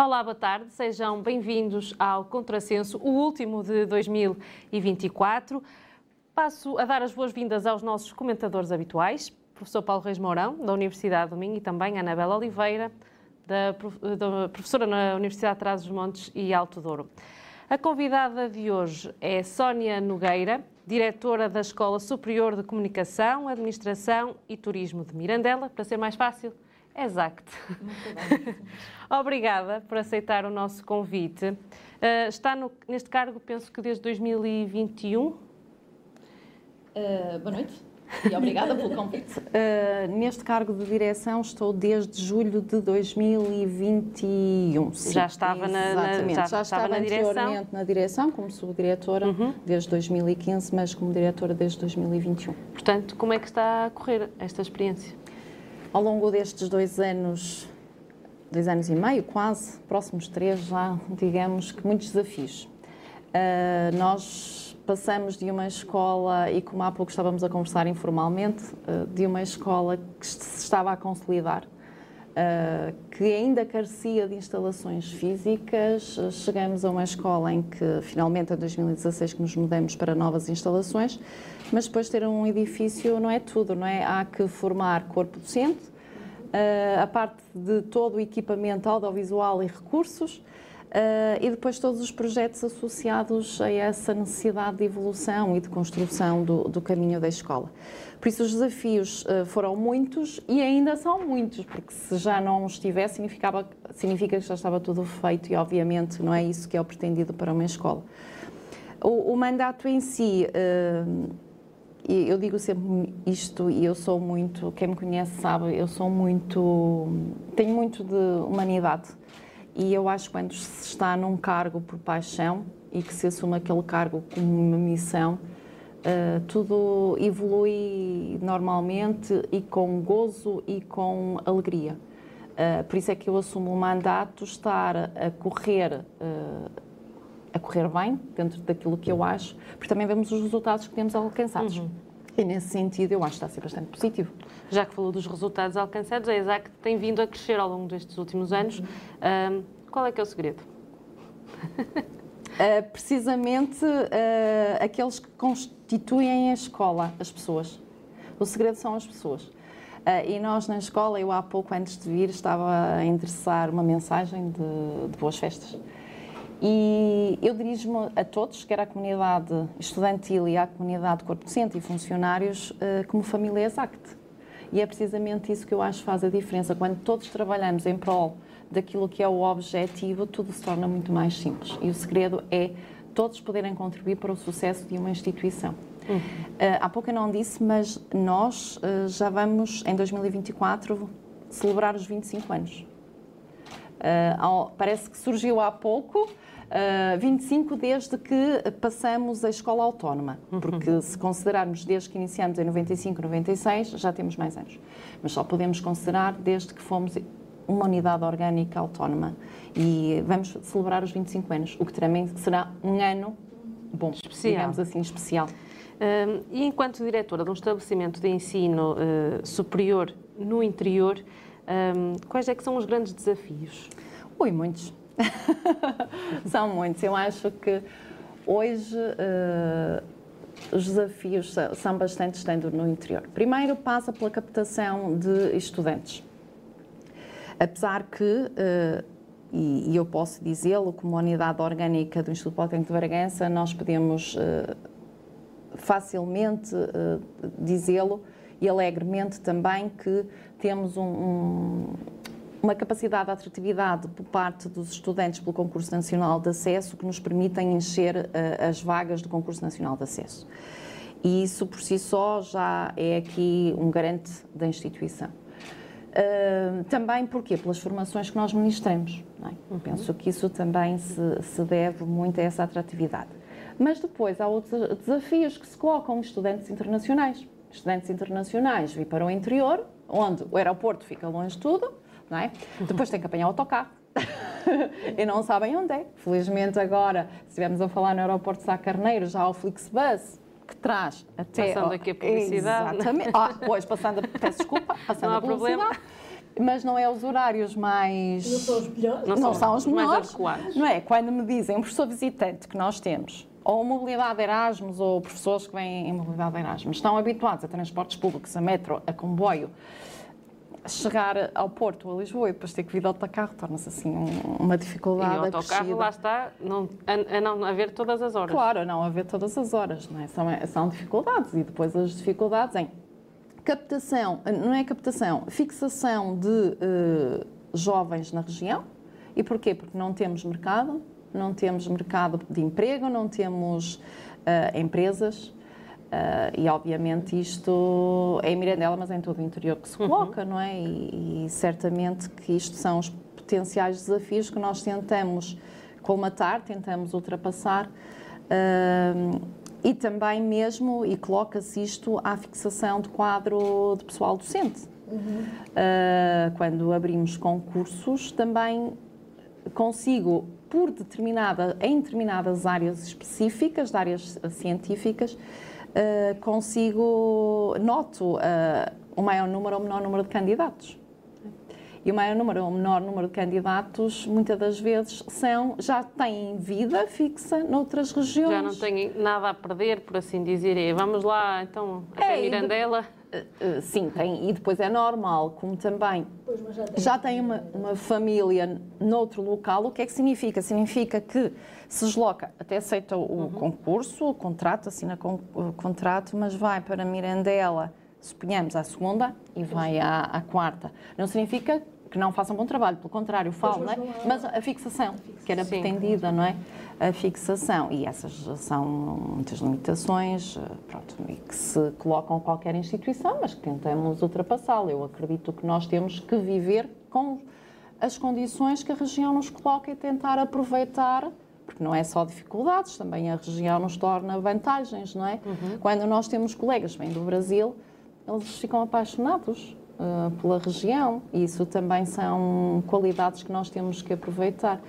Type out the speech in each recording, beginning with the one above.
Olá, boa tarde, sejam bem-vindos ao Contrassenso, o último de 2024. Passo a dar as boas-vindas aos nossos comentadores habituais, professor Paulo Reis Mourão, da Universidade do Minho, e também Anabela Oliveira, da, da professora na Universidade de Trás-os-Montes e Alto Douro. A convidada de hoje é Sónia Nogueira, diretora da Escola Superior de Comunicação, Administração e Turismo de Mirandela, para ser mais fácil, Exact. Obrigada por aceitar o nosso convite. Uh, está no, neste cargo, penso que desde 2021. Uh, boa noite e obrigada pelo convite. Uh, neste cargo de direção estou desde julho de 2021. Sim, já estava na, na, já, já estava, estava na direção? na direção, como subdiretora uhum. desde 2015, mas como diretora desde 2021. Portanto, como é que está a correr esta experiência? Ao longo destes dois anos, dois anos e meio, quase, próximos três já, digamos que muitos desafios. Uh, nós passamos de uma escola, e como há pouco estávamos a conversar informalmente, uh, de uma escola que se estava a consolidar, uh, que ainda carecia de instalações físicas. Chegamos a uma escola em que, finalmente, em 2016, que nos mudamos para novas instalações, mas depois ter um edifício não é tudo, não é? Há que formar corpo docente, uh, a parte de todo o equipamento audiovisual e recursos, Uh, e depois todos os projetos associados a essa necessidade de evolução e de construção do, do caminho da escola. Por isso, os desafios uh, foram muitos e ainda são muitos, porque se já não estivesse, significava, significa que já estava tudo feito e, obviamente, não é isso que é o pretendido para uma escola. O, o mandato em si. Uh, eu digo sempre isto e eu sou muito, quem me conhece sabe, eu sou muito, tenho muito de humanidade e eu acho que quando se está num cargo por paixão e que se assume aquele cargo como uma missão, uh, tudo evolui normalmente e com gozo e com alegria. Uh, por isso é que eu assumo o mandato estar a correr uh, a correr bem, dentro daquilo que eu acho, porque também vemos os resultados que temos alcançados. Uhum. E nesse sentido eu acho que está a ser bastante positivo. Já que falou dos resultados alcançados, a ESAC tem vindo a crescer ao longo destes últimos anos. Uhum. qual é que é o segredo? Uh, precisamente uh, aqueles que constituem a escola, as pessoas. O segredo são as pessoas. Uh, e nós na escola, eu há pouco antes de vir, estava a endereçar uma mensagem de, de boas festas. E eu dirijo-me a todos, quer à comunidade estudantil e à comunidade corpo docente e funcionários, eh, como família exact. E é precisamente isso que eu acho que faz a diferença. Quando todos trabalhamos em prol daquilo que é o objetivo, tudo se torna muito mais simples. E o segredo é todos poderem contribuir para o sucesso de uma instituição. Uhum. Uh, há pouco eu não disse, mas nós uh, já vamos, em 2024, celebrar os 25 anos. Uh, ao, parece que surgiu há pouco, Uh, ah, 25 desde que passamos a escola autónoma, uhum. porque se considerarmos desde que iniciamos em 95, 96, já temos mais anos. Mas só podemos considerar desde que fomos uma unidade orgânica autónoma. E vamos celebrar os 25 anos, o que também será um ano bom, especial. digamos assim, especial. Uh, e enquanto diretora de um estabelecimento de ensino uh, superior no interior, quais é que são os grandes desafios? Ui, muitos. São muitos. Eu acho que hoje uh, os desafios são bastante estando no interior. Primeiro passa pela captação de estudantes. Apesar que, uh, e, eu posso dizê-lo, como unidade orgânica do Instituto Politécnico de Bragança, nós podemos uh, facilmente dizê-lo e alegremente também que temos um, um uma capacidade de atratividade por parte dos estudantes pelo Concurso Nacional de Acesso que nos permitem encher uh, as vagas do Concurso Nacional de Acesso. E isso por si só já é aqui um garante da instituição. Uh, também porquê? Pelas formações que nós ministramos. É? Uhum. Penso que isso também se, se deve muito a essa atratividade. Mas depois há outros desafios que se colocam estudantes internacionais. Estudantes internacionais vir para o interior, onde o aeroporto fica longe de tudo, é? Depois tem que apanhar o autocarro. e não sabem onde é. Felizmente agora, se estivermos a falar no aeroporto de Sá Carneiro, já há o Flixbus, que traz até. Passando aqui a publicidade. Exatamente. Ah, pois, passando, a- peço desculpa, passando Não há a publicidade. problema. Mas não é os horários mais. Não são os melhores. Não Não, são os melhores. Não é? Quando me dizem um professor visitante que nós temos, ou mobilidade Erasmus, ou professores que vêm em mobilidade Erasmus, estão habituados a transportes públicos, a metro, a comboio, chegar ao Porto, a Lisboa, e depois ter que vir de autocarro, torna-se assim um- uma E dificuldade o autocarro, acrescida. lá está, não, a, a não haver todas as horas. Claro, a não haver todas as horas, não é? São, são dificuldades e depois as dificuldades em captação, não é captação, fixação de eh, jovens na região. E porquê? Porque não temos mercado, não temos mercado de emprego, não temos eh, empresas. Eh, e obviamente isto é em Mirandela, mas é em todo o interior que se coloca, não é? E, e certamente que isto são os potenciais desafios que nós tentamos colmatar, tentamos ultrapassar. Ahm, e também mesmo, e coloca-se isto à fixação de quadro de pessoal docente. Ah, quando abrimos concursos, também consigo, por determinada, em determinadas áreas específicas, de áreas científicas, consigo, noto o maior número ou menor número de candidatos. E o maior número ou menor número de candidatos, muitas das vezes, são, já têm vida fixa noutras regiões. Já não têm nada a perder, por assim dizer. É, vamos lá, então, até É, e de- Mirandela. Uh, Sim, tem, e depois é normal, como também Pois, já tem. já tem uma, uma família noutro local, o que é que significa? Significa que se desloca, até aceita o concurso, o contrato, assina con- o contrato, mas vai para Mirandela, suponhamos, à segunda e vai à, à quarta. Não significa que não façam bom trabalho, pelo contrário, falam, não é? mas não há- Mas a fixação, que era Sim. pretendida, não é? A fixação, e essas são muitas limitações, eh, pronto, que se colocam a qualquer instituição, mas que tentamos ultrapassá-la. Eu acredito que nós temos que viver com as condições que a região nos coloca e tentar aproveitar, porque não é só dificuldades, também a região nos torna vantagens, não é? Quando nós temos colegas que vêm do Brasil, eles ficam apaixonados eh, pela região e isso também são qualidades que nós temos que aproveitar.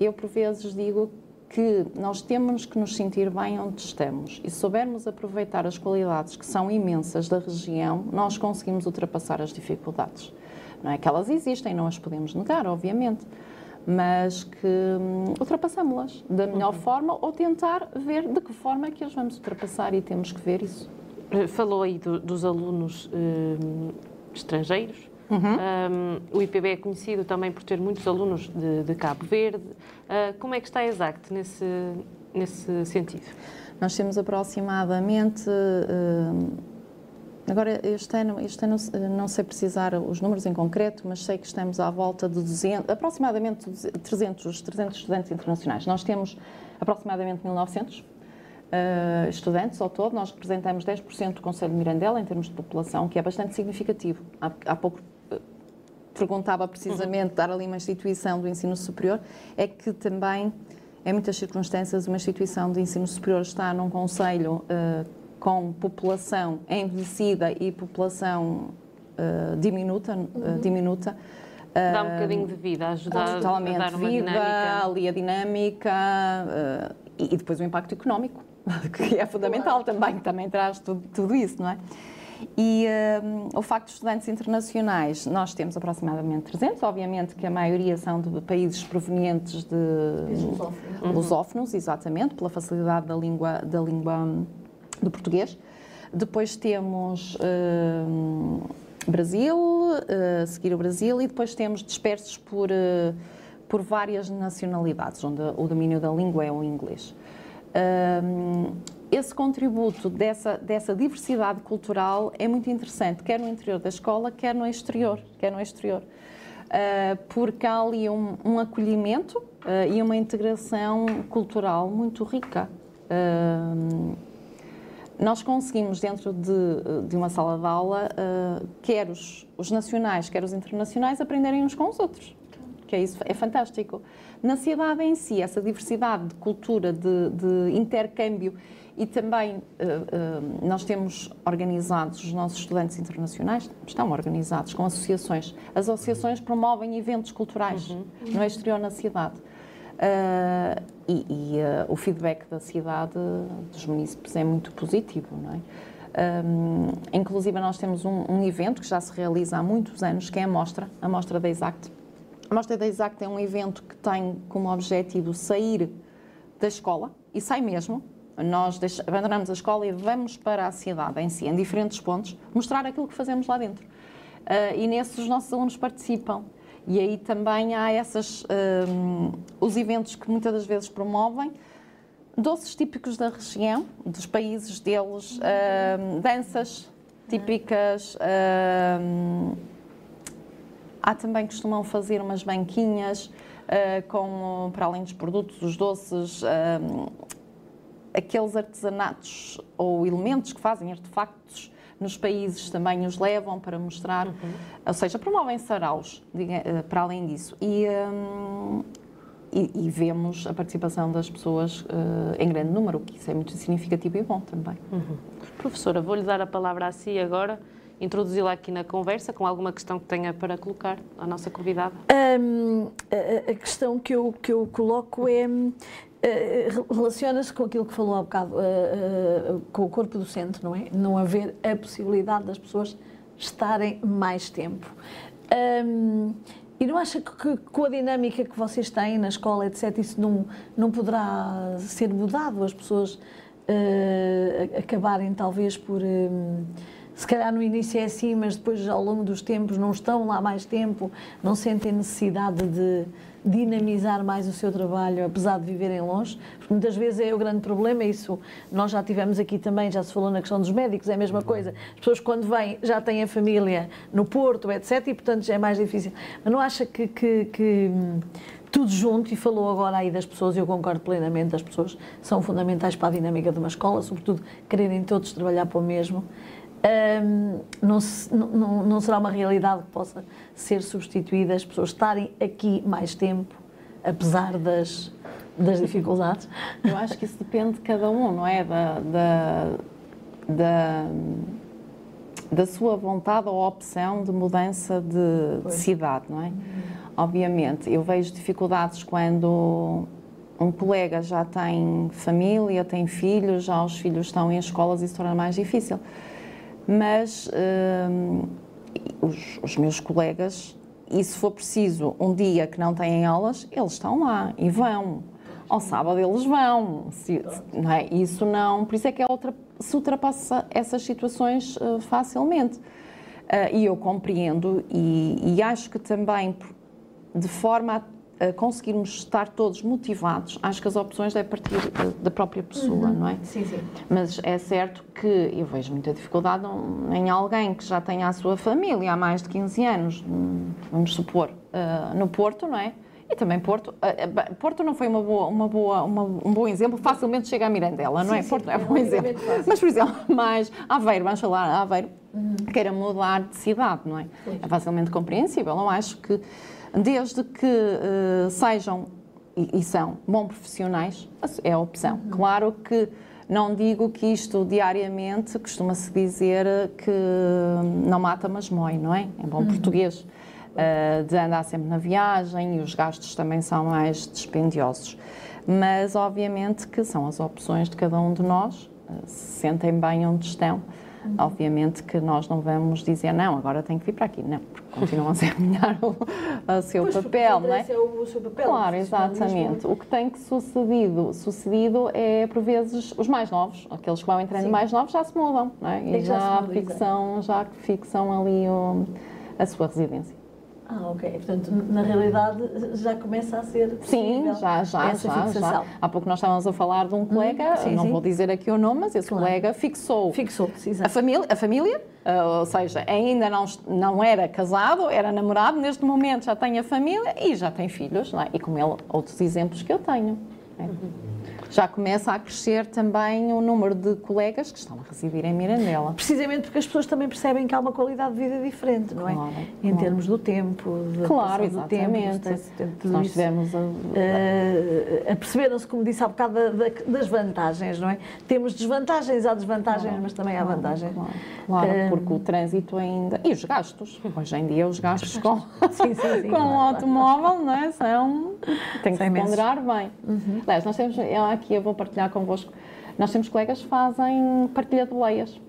Eu, por vezes, digo que nós temos que nos sentir bem onde estamos e se soubermos aproveitar as qualidades que são imensas da região, nós conseguimos ultrapassar as dificuldades. Não é que elas existem, não as podemos negar, obviamente, mas que hum, ultrapassamos-las da melhor forma ou tentar ver de que forma é que as vamos ultrapassar e temos que ver isso. Eh, Falou aí do- dos alunos eh, estrangeiros. Uhum. Um, o IPB é conhecido também por ter muitos alunos de, de Cabo Verde. Ah, como é que está a Exact nesse, nesse sentido? Nós temos aproximadamente. eh, Agora, este ano, este ano eh, não sei precisar os números em concreto, mas sei que estamos à volta de 200, aproximadamente 300, 300 estudantes internacionais. Nós temos aproximadamente 1900 eh, estudantes ao todo. Nós representamos 10% do Conselho de Mirandela em termos de população, que é bastante significativo. Há, há pouco eh, perguntava precisamente, dar ali uma instituição do ensino superior, é que também, em muitas circunstâncias, uma instituição de ensino superior está num conselho eh, com população envelhecida e população diminuta, eh, diminuta Dá um bocadinho de vida, ajudar a dar uma vida, dinâmica. ali a dinâmica e, e depois o impacto económico, que é fundamental também, que também traz tudo, tudo isso, não é? E eh, o facto de estudantes internacionais, nós temos aproximadamente 300, obviamente que a maioria são de países provenientes de Países lusófonos. lusófonos, exatamente, pela facilidade da língua, da língua hum, do português. Depois temos hum, Brasil, a seguir o Brasil, e depois temos dispersos por, eh, por várias nacionalidades, onde o domínio da língua é o inglês. Esse contributo dessa, dessa diversidade cultural é muito interessante, quer no interior da escola, quer no exterior. Quer no exterior. Uh, porque há ali um, um acolhimento uh, e uma integração cultural muito rica. Uh, nós conseguimos, dentro de, de uma sala de aula, uh, quer os, os nacionais, quer os internacionais, aprenderem uns com os outros. Que é isso, é fantástico. Na cidade em si, essa diversidade de cultura, de, de intercâmbio e também uh, uh, nós temos organizados, os nossos estudantes internacionais estão organizados com associações. As associações promovem eventos culturais no exterior na cidade. Uh, e, e o feedback da cidade, dos municípios, é muito positivo, não é? Um, inclusive, nós temos um, um, evento que já se realiza há muitos anos, que é a Mostra, a Mostra da Exact. A Mostra da Exact é um evento que tem como objetivo sair da escola, e sai mesmo. Nós abandonamos a escola e vamos para a cidade em si, em diferentes pontos, mostrar aquilo que fazemos lá dentro. Uh, e nesses os nossos alunos participam. E aí também há essas, um, os eventos que muitas das vezes promovem, doces típicos da região, dos países deles, um, danças típicas. Há também costumam fazer umas banquinhas uh, com, para além dos produtos, os doces, aqueles artesanatos ou elementos que fazem artefactos nos países também os levam para mostrar, uhum. ou seja, promovem saraus, eh, para além disso. E, um, e, e, vemos a participação das pessoas uh, em grande número, que isso é muito significativo e bom também. Uhum. Professora, vou-lhe dar a palavra a si agora, introduzi-la aqui na conversa com alguma questão que tenha para colocar à nossa convidada. Um, a, a, questão que eu, que eu coloco é eh, relaciona-se com aquilo que falou há bocado, uh, uh, com o corpo docente, não é? Não haver a possibilidade das pessoas estarem mais tempo. E não acha que, com a dinâmica que vocês têm na escola, etc., isso não, não poderá ser mudado? As pessoas acabarem, talvez, por. Um, se calhar no início é assim, mas depois, ao longo dos tempos, não estão lá mais tempo, não sentem necessidade de dinamizar mais o seu trabalho, apesar de viverem longe, porque muitas vezes é o grande problema, isso nós já tivemos aqui também, já se falou na questão dos médicos, é a mesma coisa. As pessoas quando vêm já têm a família no Porto, etc, e portanto já é mais difícil. Mas não acha que, que, que tudo junto, e falou agora aí das pessoas, eu concordo plenamente, as pessoas são fundamentais para a dinâmica de uma escola, sobretudo quererem todos trabalhar para o mesmo um, não, se, não, não, será uma realidade que possa ser substituída, as pessoas estarem aqui mais tempo, apesar das, das dificuldades? Eu acho que isso depende de cada um, não é? Da, da, da, da sua vontade ou opção de mudança de, de cidade, não é? Uhum. Obviamente, eu vejo dificuldades quando um colega já tem família, tem filhos, já os filhos estão em escolas e se torna mais difícil mas uh, os, os, meus colegas, e se for preciso um dia que não têm aulas, eles estão lá e vão. Ao sábado eles vão. Se, não é? Isso não. Por isso é que é outra, se ultrapassa essas situações uh, facilmente. Uh, e eu compreendo e, e acho que também de forma a conseguirmos estar todos motivados, acho que as opções é partir da própria pessoa, uhum. não é? Sim, sim. Mas é certo que eu vejo muita dificuldade em alguém que já tenha a sua família há mais de 15 anos, hum, vamos supor, uh, no Porto, não é? E também Porto. Uh, Porto não foi uma boa, uma boa, uma, um bom exemplo, facilmente chega a Mirandela, não é? Sim, Porto é um bom exemplo. Mas, por exemplo, mais Aveiro, vamos falar, Aveiro, uhum. queira mudar de cidade, não é? É facilmente compreensível. Não acho que desde que uh, sejam e, e, são bons profissionais, é a opção. Uhum. Claro que não digo que isto diariamente costuma-se dizer que não mata, mas mói, não é? Em bom uhum. português. Uh, de andar sempre na viagem e os gastos também são mais dispendiosos. Mas, obviamente, que são as opções de cada um de nós, uh, se sentem bem onde estão. Obviamente que nós não vamos dizer, não, agora tem que vir para aqui. Não, porque continuam a desempenhar o, o seu pois, papel, não é? é o, seu papel. Claro, exatamente. O que tem que sucedido, sucedido é, por vezes, os mais novos, aqueles que vão entrando Sim. mais novos já se mudam, não é? E já, já, fixam, já fixam ali o, a sua residência. Ah, ok. Portanto, na realidade já começa a ser Sim, já, já, essa já, fixação. já. Há pouco nós estávamos a falar de um colega, hum, sim, não sim. vou dizer aqui o nome, mas esse claro. colega fixou, fixou a família, a família uh, ou seja, ainda não, não era casado, era namorado, neste momento já tem a família e já tem filhos, é? e com ele outros exemplos que eu tenho. É. Uhum. Já começa a crescer também o número de colegas que estão a residir em Mirandela. Precisamente porque as pessoas também percebem que há uma qualidade de vida diferente, não é? Claro, em claro. termos do tempo, da Claro, do tempo, exatamente. do de tudo Nós tivemos a, Eh, aperceberam-se, como disse há bocado, da- da- das vantagens, não é? Temos desvantagens, há desvantagens, mas também há vantagens. Claro, claro, Eh, porque o trânsito ainda. E os gastos. Hoje em dia, os gastos com, Sim, sim, sim. com o automóvel não é? são. Tem que ponderar bem. Aliás, nós temos. Eu aqui eu vou partilhar convosco. Nós temos colegas que fazem partilha de boleias.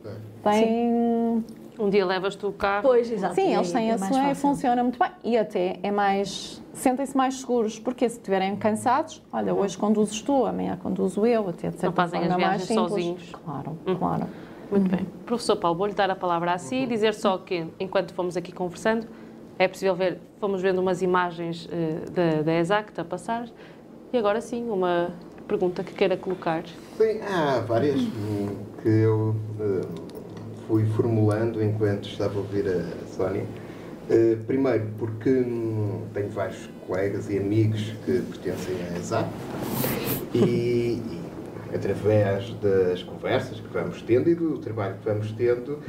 Têm. Um dia levas tu o carro. Pois, exato. Sim, e eles têm é a sua e funciona muito bem. E até é mais. Sentem-se mais seguros, porque se estiverem cansados, olha, hoje conduzes tu, amanhã conduzo eu, até de certa Não fazem as viagens sozinhos. Claro, claro. Muito bem. Professor Paulo, vou-lhe dar a palavra a si e dizer só que, enquanto fomos aqui conversando, é possível ver, fomos vendo umas imagens eh, da, da ESACT a passar e agora sim, uma pergunta que queira colocar. Sim, há várias hum, que eu eh, fui formulando enquanto estava a ouvir a Sónia. Eh, primeiro, porque hum, tenho vários colegas e amigos que pertencem à ESAP e, e através das conversas que vamos tendo e do trabalho que vamos tendo,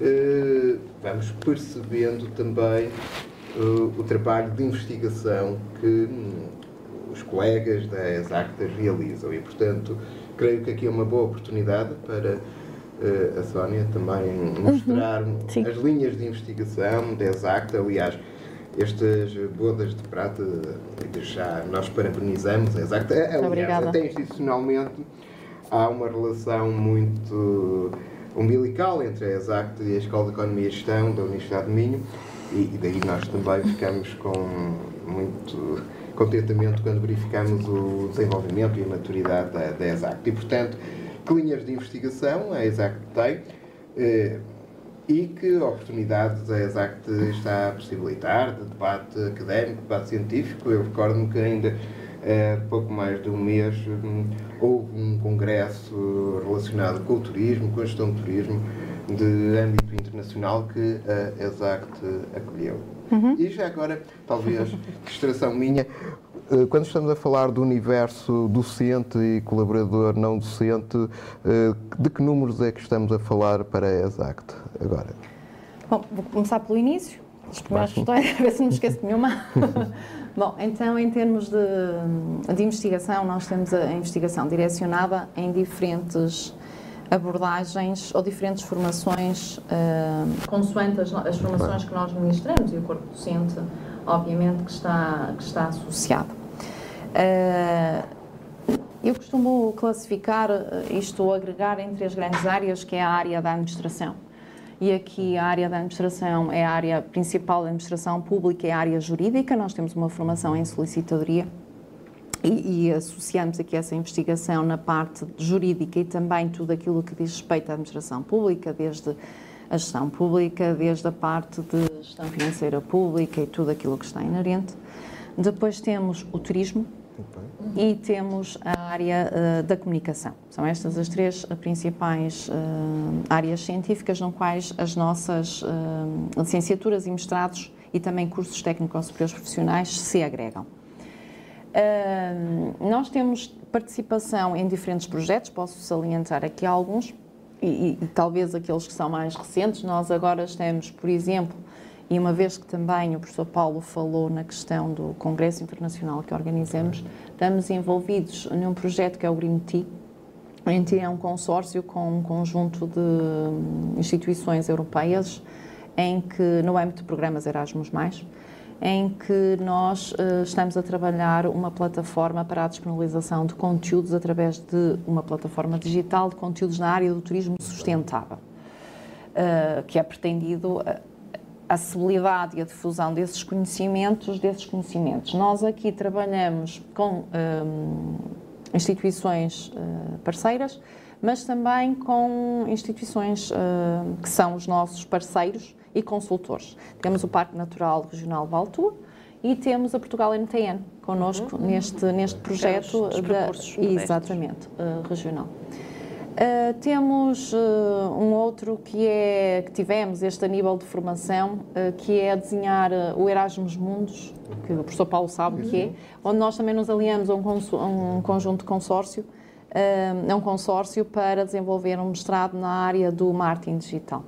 eh, vamos percebendo também eh, o trabalho de investigação que hum, os colegas da Exacta realizam e, portanto, creio que aqui é uma boa oportunidade para eh, a Sónia também mostrar sim. as linhas de investigação da Exacta. Aliás, estas bodas de prata, já nós parabenizamos a Exacta. Aliás, obrigada. até institucionalmente há uma relação muito umbilical entre a Exacta e a Escola de Economia e Gestão da Universidade de Minho e daí nós também ficamos com muito contentamento quando verificamos o desenvolvimento e a maturidade da, da Exact. E, portanto, que linhas de investigação a Exact tem eh, e que oportunidades a Exact está a possibilitar de debate académico, debate científico. Eu recordo-me que ainda há pouco mais de um mês hum, houve um congresso relacionado com o turismo, com a gestão do turismo de âmbito internacional que a Exact acolheu. E já agora, talvez, distração minha, eh, quando estamos a falar do universo docente e colaborador não docente, eh, de que números é que estamos a falar para a Exact agora? Bom, vou começar pelo início, as primeiras questões, a ver se não me esqueço de nenhuma. Bom, então, em termos de, de investigação, nós temos a investigação direcionada em diferentes abordagens ou diferentes formações, eh, consoante as, as formações que nós ministramos e o corpo docente, obviamente, que está, que está associado. Eh, eu costumo classificar eh, isto agregar em três grandes áreas, que é a área da administração. E aqui a área da administração é a área principal da administração pública, é a área jurídica. Nós temos uma formação em solicitadoria e, e associamos aqui essa investigação na parte jurídica e também tudo aquilo que diz respeito à administração pública, desde a gestão pública, desde a parte de gestão financeira pública e tudo aquilo que está inerente. Depois temos o turismo, e temos a área eh, da comunicação. São estas as três eh, principais eh, áreas científicas no quais as nossas eh, licenciaturas e mestrados e também cursos técnicos superiores profissionais se agregam. Nós temos participação em diferentes projetos, posso salientar aqui alguns, e, e- talvez aqueles que são mais recentes. Nós agora estamos, por exemplo, e uma vez que também o professor Paulo falou na questão do Congresso Internacional que organizamos, estamos envolvidos num projeto que é o Green Tea. Tea é um consórcio com um conjunto de hum, instituições europeias em que, no âmbito de programas Erasmus+, em que nós eh, estamos a trabalhar uma plataforma para a disponibilização de conteúdos através de uma plataforma digital de conteúdos na área do turismo sustentável, eh, que é pretendido a a acessibilidade e a difusão desses conhecimentos, desses conhecimentos. Nós aqui trabalhamos com hum, instituições eh, parceiras, mas também com instituições eh, que são os nossos parceiros e consultores. Temos o Parque Natural Regional Valtua e temos a Portugal NTN connosco neste, neste projeto. Uhum. os da- exatamente, eh, regional. Uh, temos uh, um outro que é que tivemos este a nível de formação, uh, que é desenhar uh, o Erasmus Mundos, que o professor Paulo sabe o que é, onde nós também nos aliamos a um, a um conjunto de consórcio é um consórcio para desenvolver um mestrado na área do marketing digital.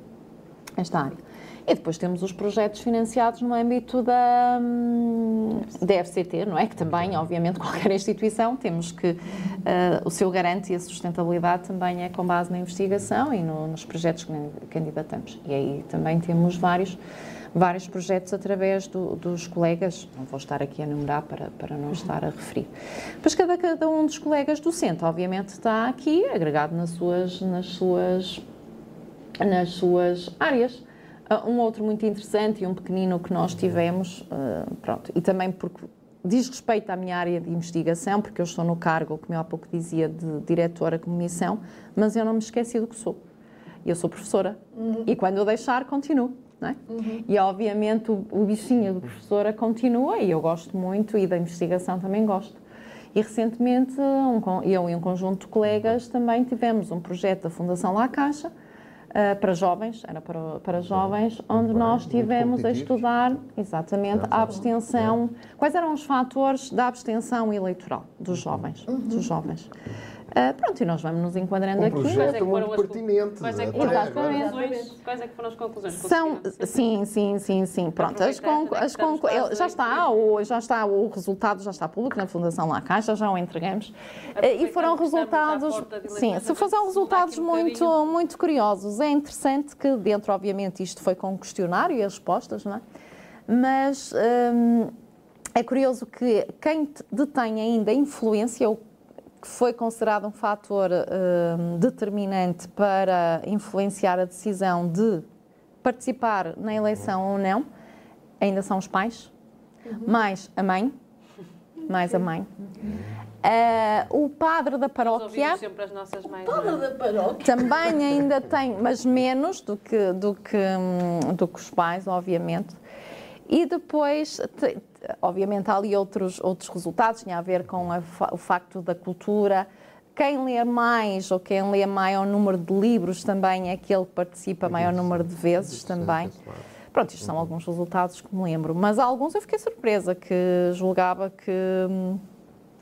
Esta área. E depois temos os projetos financiados no âmbito da, hum, da FCT, não é? Que também, obviamente, qualquer instituição, temos que uh, o seu garante e a sustentabilidade também é com base na investigação e no, nos projetos que candidatamos. E aí também temos vários vários projetos através do, dos colegas, não vou estar aqui a enumerar para, para não estar a referir. Pois cada, cada um dos colegas docente, obviamente, está aqui agregado nas suas, nas suas, nas suas áreas. Uh, um outro muito interessante e um pequenino que nós tivemos, uh, pronto, e também porque diz respeito à minha área de investigação, porque eu estou no cargo, como eu há pouco dizia, de diretora de comissão, mas eu não me esqueci do que sou. Eu sou professora uhum. e quando eu deixar, continuo. É? Uhum. E obviamente o, o bichinho do professora continua e eu gosto muito e da investigação também gosto. E recentemente um, eu e um conjunto de colegas também tivemos um projeto da Fundação La Caixa uh, para jovens, era para, para jovens, onde nós tivemos a estudar exatamente a abstenção, quais eram os fatores da abstenção eleitoral dos jovens, uhum. dos jovens. Uh, pronto, e nós vamos nos enquadrando um aqui. projeto muito pertinente. Quais é, que foram as conclusões? Quais é que foram as conclusões? São, sim, sim, sim, sim. Pronto, as, conclu as conclu já está, o, já está o resultado, já está público na Fundação La Caixa, já o entregamos. E foram resultados, sim, se foram resultados muito, muito curiosos. É interessante que dentro, obviamente, isto foi com o questionário e as respostas, não é? Mas hum, é curioso que quem detém ainda influência, ou que foi considerado um fator uh, determinante para influenciar a decisão de participar na eleição ou não, ainda são os pais, uhum. mais a mãe, mais a mãe. Uh, o padre da paróquia. sempre as nossas mães. O padre é? da paróquia. Também ainda tem, mas menos do que, do que, hum, do que os pais, obviamente. E depois, obviamente, há ali outros, outros resultados, tinha a ver com a, o facto da cultura. Quem lê mais ou quem lê maior número de livros também é aquele que participa maior número de vezes também. Pronto, isto são alguns resultados que me lembro. Mas alguns eu fiquei surpresa, que julgava que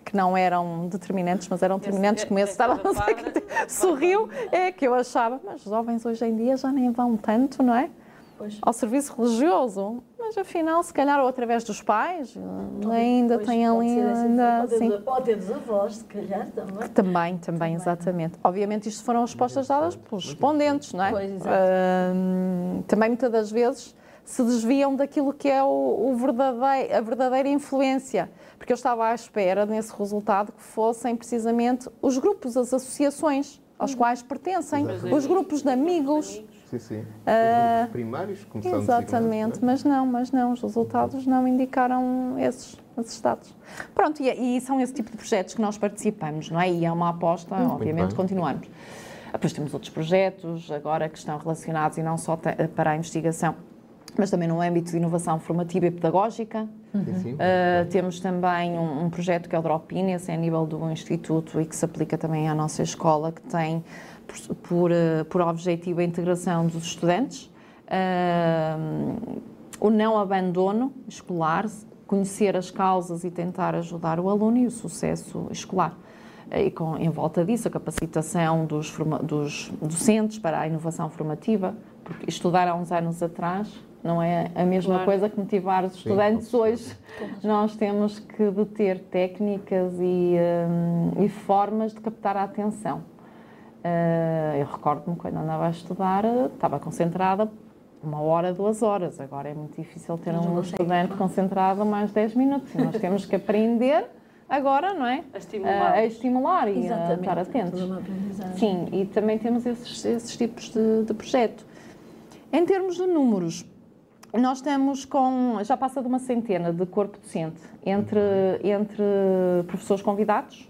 que não eram determinantes, mas eram determinantes, como esse estava a dizer que sorriu, é que eu achava, mas os jovens hoje em dia já nem vão tanto, não é? Pois. Ao serviço religioso mas afinal, se calhar, ou através dos pais, ainda pois, tem ali. Ainda, assim, ou até dos avós, se calhar também. Também, também, também, exatamente. Obviamente, isto foram respostas dadas pelos respondentes, não é? Pois, uh, também, muitas das vezes, se desviam daquilo que é o, o verdadeiro, a verdadeira influência. Porque eu estava à espera, nesse resultado, que fossem precisamente os grupos, as associações aos hum. quais pertencem, os grupos de amigos sim, sim. Uh, primários, começando Exatamente, é? mas não, mas não, os resultados não indicaram esses, esses dados. Pronto, e, e, são esse tipo de projetos que nós participamos, não é? E é uma aposta, Muito obviamente, bem. continuamos. Depois temos outros projetos, agora que estão relacionados e não só para a investigação, mas também no âmbito de inovação formativa e pedagógica. Uhum. Uh, temos também um, um, projeto que é o Drop-In, esse é a nível do Instituto e que se aplica também à nossa escola, que tem por, por, eh, por objetivo a integração dos estudantes, uh, o não abandono escolar, conhecer as causas e tentar ajudar o aluno e o sucesso escolar. E com, em volta disso, a capacitação dos, dos docentes para a inovação formativa, porque estudar há uns anos atrás não é a mesma claro. coisa que motivar os estudantes Sim, hoje. Nós temos que ter técnicas e, um, e formas de captar a atenção. Uh, eu recordo-me quando andava a estudar, estava concentrada uma hora, duas horas. Agora é muito difícil ter um estudante concentrado mais 10 minutos. Nós temos que aprender agora, não é? A estimular. Uh, a estimular e a estar atentos. Sim, e também temos esses, esses tipos de, de projeto. Em termos de números, nós estamos com, já passa de uma centena de corpo docente, entre, entre professores convidados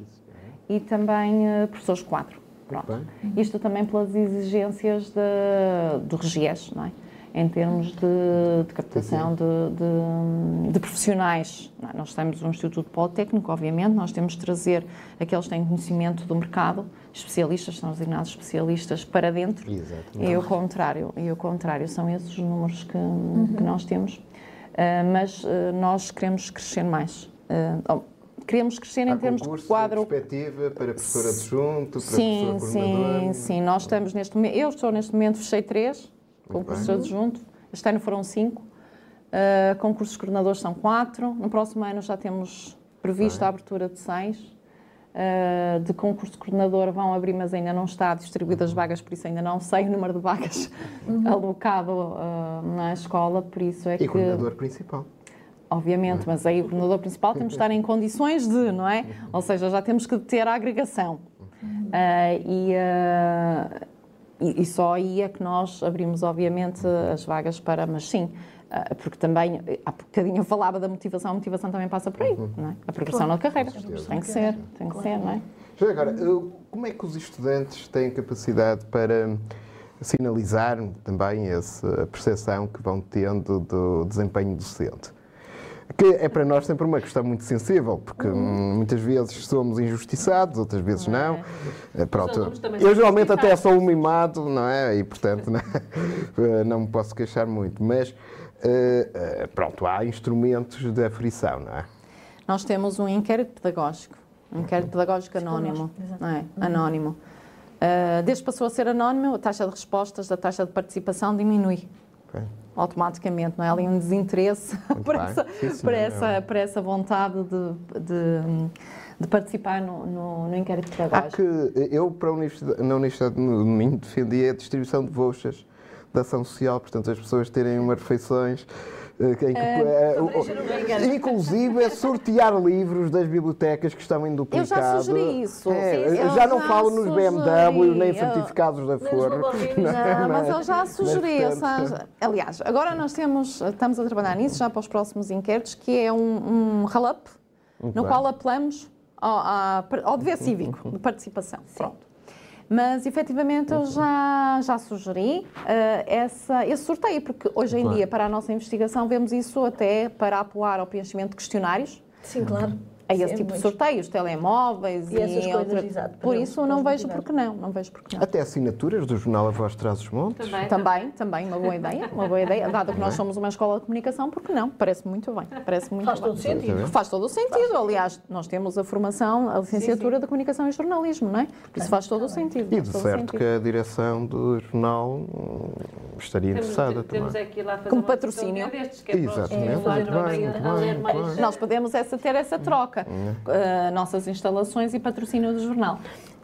e também uh, professores quadro. Pronto. Isto também pelas exigências de, do RGES, não é? em termos de, de captação de, de, de, profissionais. É? Nós temos um Instituto Politécnico, obviamente, nós temos de trazer aqueles que têm conhecimento do mercado, especialistas, são designados especialistas para dentro, Exato. e o contrário, e o contrário, são esses os números que, uhum. que nós temos. Uh, mas uh, nós queremos crescer mais. Uh, queremos crescer em Há termos de concurso, quadro. perspectiva para professora adjunto, para Sim, professor sim, sim. Nós estamos neste momento, eu estou neste momento, fechei três concursos bem. adjunto. Este ano foram cinco. Uh, concursos de coordenadores são quatro. No próximo ano já temos previsto Bem. a abertura de seis. Uh, de concurso de coordenador vão abrir, mas ainda não está distribuídas Uhum. vagas, por isso ainda não sei o número de vagas alocado uh, na escola, por isso é E que coordenador principal. Obviamente, mas aí o coordenador principal temos de estar em condições de, não é? Ou seja, já temos que ter a agregação. Ah, e, ah, e, e só aí é que nós abrimos, obviamente, as vagas para. Mas sim, ah, porque também, há bocadinho eu falava da motivação, a motivação também passa por aí, não é? A progressão na carreira. Tem que ser, tem que ser, não é? Já agora, como é que os estudantes têm capacidade para sinalizar também essa percepção que vão tendo do desempenho docente? Que é para nós sempre uma questão muito sensível, porque hum, muitas vezes somos injustiçados, outras vezes não. Eh, Pronto, alunos também eu geralmente até sou um mimado, não é? E portanto não, eh, não me posso queixar muito. Mas eh, eh, pronto, há instrumentos de aferição, não é? Nós temos um inquérito pedagógico, um inquérito pedagógico anónimo, não é? Anónimo. Ah, desde que passou a ser anónimo, a taxa de respostas da taxa de participação diminui Ok. automaticamente, não é? Ali um desinteresse por, bem. essa, Sim, senhora. por, essa, por essa vontade de, de, de participar no, no, no inquérito Há pedagógico. que, eu, para a universidade, na Universidade de Minho, defendi a distribuição de vouchers da ação social, portanto, as pessoas terem umas refeições. Eh, que, o- inclusive, é sortear livros das bibliotecas que estão em duplicado. Eu já sugeri isso. É, Sim, eu eu já não já falo nos. BMW, nem Eu- certificados da. Não, mas eu já sugeri. essa- aliás, agora nós temos, estamos a trabalhar nisso já para os próximos inquéritos, que é um, um Muito no bem. qual apelamos ao, ao dever cívico de participação. Pronto. Mas, efetivamente, eu já, já sugeri eh, essa, esse sorteio, porque hoje em Claro. dia, para a nossa investigação, vemos isso até para apoiar ao preenchimento de questionários, Sim, claro. A esse Sim, tipo de sorteios, telemóveis E essas coisas, outra- exato, Por isso, não vejo porque não, não vejo porque não. Até assinaturas do jornal A Voz Traz os Montes. Também. Também, também, uma boa ideia, uma boa ideia. Dado que nós somos uma escola de comunicação, porque não? Parece muito bem, parece muito Faz bem. todo sentido. Faz todo o sentido. Aliás, nós temos a formação, a licenciatura de Comunicação e Jornalismo, não é? Por isso faz todo o sentido. E de certo sentido. que a direção do jornal hum, estaria Temos, interessada temos também. aqui lá fazer Como uma patrocínio. destes, que é Exatamente, usuários muito bem, muito bem, muito bem. Nós podemos essa, ter essa troca. Uh, nossas instalações e patrocínio do jornal.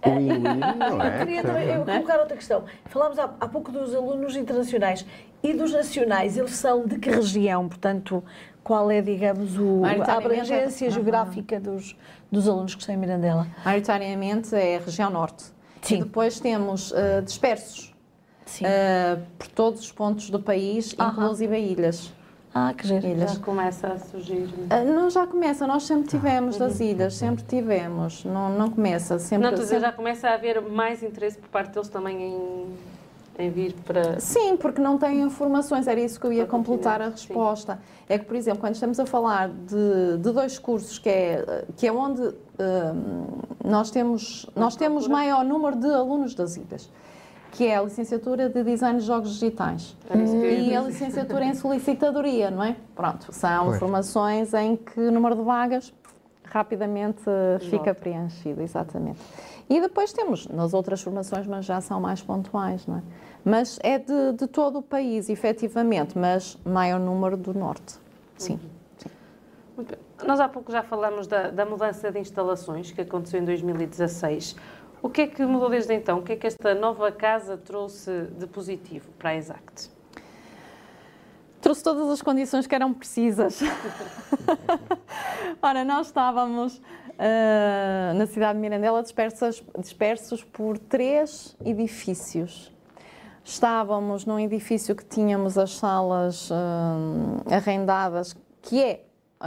Não é? Eu queria também eu colocar outra questão. Falámos há, há pouco dos alunos internacionais e dos nacionais. Eles são de que região? Portanto, qual é, digamos, o, a Maioritariamente, abrangência aham. geográfica dos, dos alunos que estão em Mirandela? Maioritariamente é a região norte. Sim. E depois temos uh, dispersos Sim. uh, por todos os pontos do país, Aham. inclusive ilhas. Ah, que giro. ilhas. Já começa a surgir. Ah, Não, já começa, nós sempre tivemos das ilhas, sempre tivemos, não, não começa, sempre... Não, tu sempre- já começa a haver mais interesse por parte deles também em, em vir para. Sim, porque não têm informações, era isso que eu ia Para completar a continuar, sim. resposta. É que, por exemplo, quando estamos a falar de, de dois cursos, que é, que é onde hum, nós temos, nós temos maior número de alunos das ilhas, que é a licenciatura de Design de Jogos Digitais e a licenciatura em Solicitadoria, não é? Pronto, são Pois. formações em que o número de vagas rapidamente eh, fica preenchido, exatamente. E depois temos nas outras formações, mas já são mais pontuais, não é? Mas é de, de todo o país, efetivamente, mas maior número do norte. Sim. Muito bem. Nós há pouco já falamos da, da mudança de instalações que aconteceu em 2016. O que é que mudou desde então? O que é que esta nova casa trouxe de positivo para a Exact? Trouxe todas as condições que eram precisas. Ora, nós estávamos ah, na cidade de Mirandela dispersas, dispersos por três edifícios. Estávamos num edifício que tínhamos as salas ah, arrendadas, que é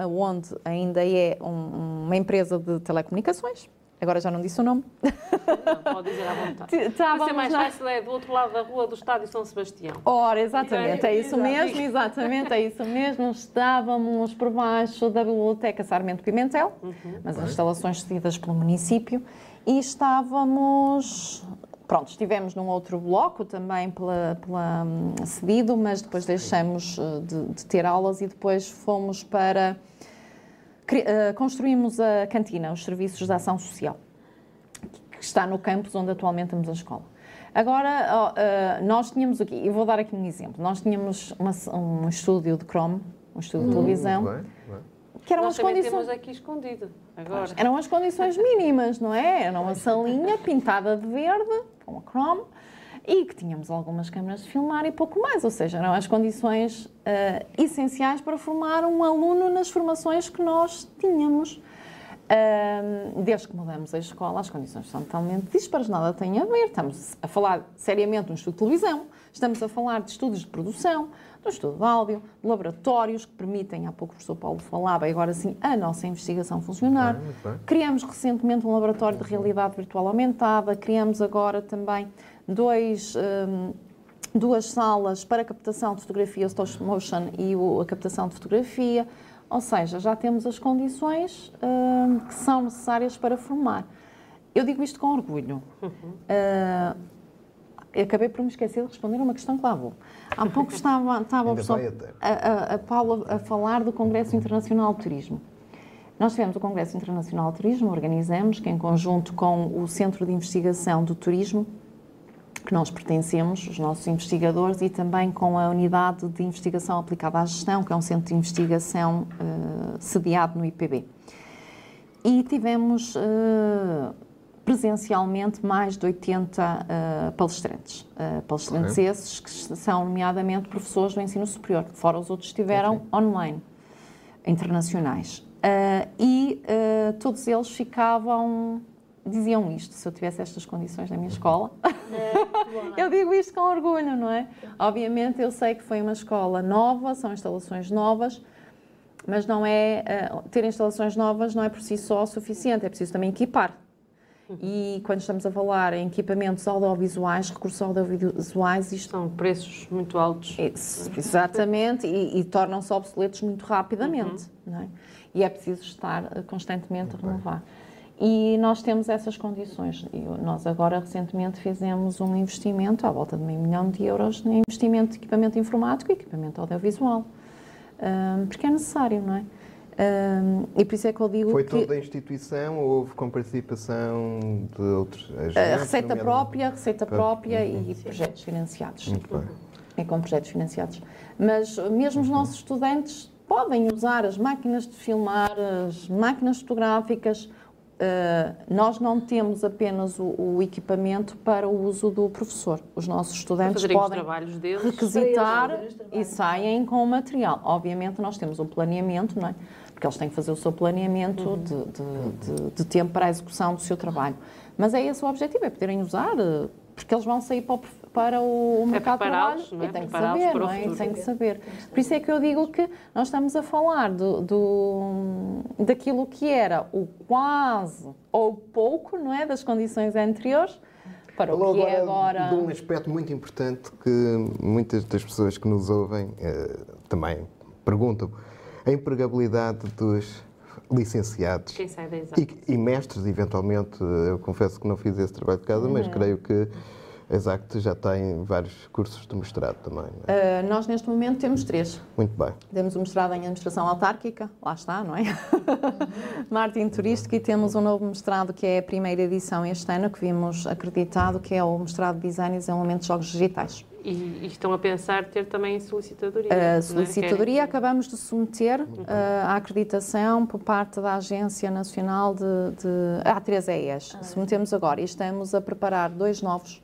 onde ainda é um- uma empresa de telecomunicações. Agora já não disse o nome. Não, pode dizer à vontade. Estávamos mais fácil, é do outro lado da rua do Estádio São Sebastião. Ora, exatamente, é isso mesmo, exatamente, é isso mesmo. Estávamos por baixo da Biblioteca Sarmento Pimentel, mas as instalações cedidas pelo município, e estávamos. Pronto, estivemos num outro bloco também pela, pela, hum, cedido, mas depois deixamos eh, de, de ter aulas e depois fomos para construímos a cantina, os serviços de ação social, que está no campus onde atualmente temos a escola. Agora, eh, nós tínhamos aqui, eu vou dar aqui um exemplo, nós tínhamos uma- um estúdio de Chrome, um estúdio de televisão, bem, bem. que eram Nós as condições... temos aqui escondido. Agora. Eram as condições mínimas, não é? Era uma salinha pintada de verde, com a Chrome, e que tínhamos algumas câmaras de filmar e pouco mais. Ou seja, eram as condições eh, essenciais para formar um aluno nas formações que nós tínhamos. Ahm, desde que mudamos a escola, as condições são totalmente dispares, nada tem a ver. Estamos a falar seriamente de um estudo de televisão, estamos a falar de estudos de produção, de um estudo de áudio, de laboratórios que permitem, há pouco o professor Paulo falava, e agora sim, a nossa investigação funcionar. Muito bem. Criamos recentemente um laboratório de realidade virtual aumentada, criamos agora também dois, hum, duas salas para captação de fotografia stop motion e o- a captação de fotografia. Ou seja, já temos as condições hum, que são necessárias para formar. Eu digo isto com orgulho. Eu acabei por me esquecer de responder a uma questão que lá vou. Há pouco estava, estava o a tempo. a, a, a Paula a falar do Congresso Internacional de Turismo. Nós tivemos o Congresso Internacional de Turismo, organizamos, que em conjunto com o Centro de Investigação do Turismo, que nós pertencemos, os nossos investigadores, e também com a Unidade de Investigação Aplicada à Gestão, que é um centro de investigação eh, sediado no IPB. E tivemos eh, presencialmente mais de 80 eh, palestrantes. Palestrantes Ok. esses que são, nomeadamente, professores do ensino superior, fora os outros estiveram online, internacionais. E todos eles ficavam, diziam isto, se eu tivesse estas condições na minha escola, eu digo isto com orgulho, não é? Obviamente eu sei que foi uma escola nova, são instalações novas, mas não é eh, ter instalações novas não é por si só suficiente, é preciso também equipar. E quando estamos a falar em equipamentos audiovisuais, recursos audiovisuais, isto São preços muito altos. isso, exatamente, e, e tornam-se obsoletos muito rapidamente. Não é? E é preciso estar eh, constantemente a renovar. E nós temos essas condições. E nós agora, recentemente, fizemos um investimento à volta de meio milhão de euros em investimento de equipamento informático e equipamento audiovisual. Ahm, porque é necessário, não é? Ahm, e por isso é que eu digo Foi que toda a instituição ou houve com participação de outros agentes? a receita própria, receita própria e projetos financiados. Muito bem. é com projetos financiados. Mas mesmo os nossos estudantes podem usar as máquinas de filmar, as máquinas fotográficas. Uh, nós não temos apenas o, o equipamento para o uso do professor. Os nossos estudantes podem trabalhos deles. requisitar eles e saem com o material. Obviamente nós temos um planeamento, não é? Porque eles têm que fazer o seu planeamento Uhum. de, de- de- de tempo para a execução do seu trabalho. Mas é esse o objetivo, é poderem usar, eh, porque eles vão sair para o, para o mercado de trabalho é? e têm que saber, o não é? E futuro. têm que saber. Por isso é que eu digo que nós estamos a falar do, do- daquilo que era o quase ou pouco, não é? Das condições anteriores para Falou o que é agora. de um aspecto muito importante que muitas das pessoas que nos ouvem eh, também perguntam. A empregabilidade dos licenciados Quem sai da exata. e, e mestres, eventualmente. Eu confesso que não fiz esse trabalho de casa, Uhum. mas creio que a Exact já tem vários cursos de mestrado também. não é? Uh, nós neste momento temos três. Muito bem. Temos um mestrado em administração autárquica, lá está, não é? Marketing turístico e temos um novo mestrado que é a primeira edição este ano que vimos acreditado, que é o mestrado de design e desenvolvimento de jogos digitais. E, e estão a pensar ter também solicitadoria. não é? A solicitadoria Querem- acabamos de submeter uh, a acreditação por parte da Agência Nacional de, de A3ES. Submetemos agora e estamos a preparar dois novos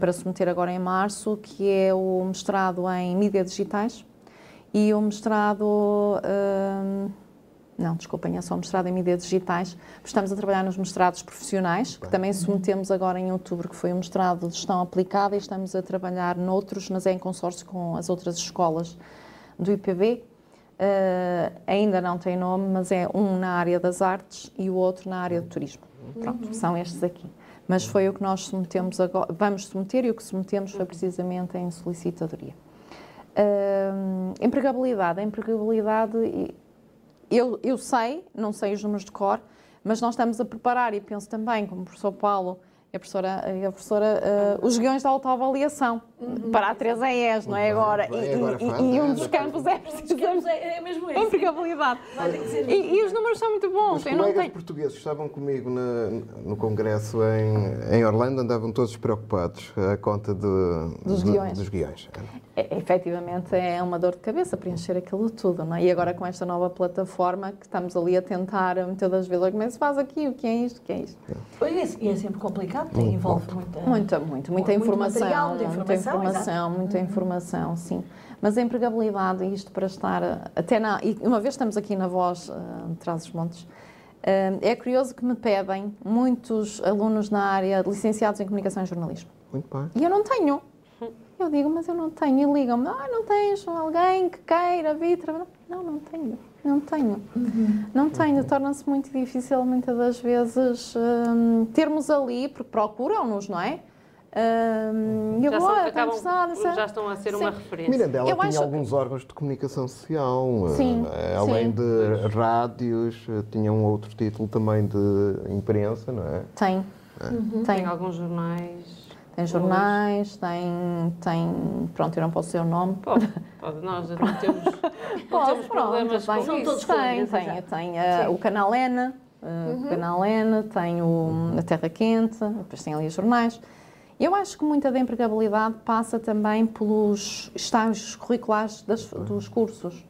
para submeter agora em março, que é o mestrado em mídias digitais e o mestrado. uh, não, desculpem, é só o mestrado em mídias digitais. Estamos a trabalhar nos mestrados profissionais, que também submetemos agora em outubro, que foi um mestrado de gestão aplicada, e estamos a trabalhar noutros, mas é em consórcio com as outras escolas do IPB. Uh, ainda não tem nome, mas é um na área das artes e o outro na área do turismo. Pronto, são estes aqui. Mas foi o que nós submetemos agora, vamos submeter e o que submetemos foi precisamente em solicitadoria. Uh, empregabilidade. A empregabilidade, eu, eu sei, não sei os números de cor, mas nós estamos a preparar e penso também, como o professor Paulo a professora, a professora uh, os guiões da autoavaliação para a 3 ES, não é? Agora, e, agora e- e é, um dos é. campos é precisamente é, é mesmo a esse. empregabilidade. Vai ter que ser E, e os números são muito bons. Os Eu colegas tenho. portugueses que estavam comigo na- no congresso em, em Orlando andavam todos preocupados à conta de, Dos de- guiões. dos guiões. É, efetivamente é uma dor de cabeça preencher aquilo tudo, não é? E agora com esta nova plataforma que estamos ali a tentar, muitas das vezes, como é que se faz aqui, o que é isto, o que é isto? E é sempre complicado, tem, envolve muita. Muita, muito, muita Muito informação, material, muita muita informação, informação, muita informação, sim. Mas a empregabilidade, isto para estar, eh, até na, e uma vez estamos aqui na voz, uh, de trás os montes, eh, é curioso que me pedem muitos alunos na área de licenciados em comunicação e jornalismo. Muito bem. E eu não tenho. Eu digo, mas eu não tenho. E ligam-me, ah, não tens alguém que queira vir trabalhar? Não, não tenho. Não tenho. Não tenho. Torna-se muito difícil, muitas das vezes, hum, termos ali, porque procuram-nos, não é? Hum, e eu Já, vou, são, acabam, já estão a ser uma Sim. referência. Mirandela Eu tinha acho- alguns órgãos de comunicação social, Sim, eh, além sim. de rádios, eh, tinha um outro título também de imprensa, não é? Tem. Tem Tem. alguns jornais. Tem jornais, tem, tem. Pronto, eu não posso dizer o nome. Pode, pode. Nós não temos, não Pode, temos pronto, problemas bem. com São isso. todos tem, tem, tem uh, o canal N, uh, o canal N, tem o, a Terra Quente, depois tem ali os jornais. Eu acho que muita da empregabilidade passa também pelos estágios curriculares das- dos cursos.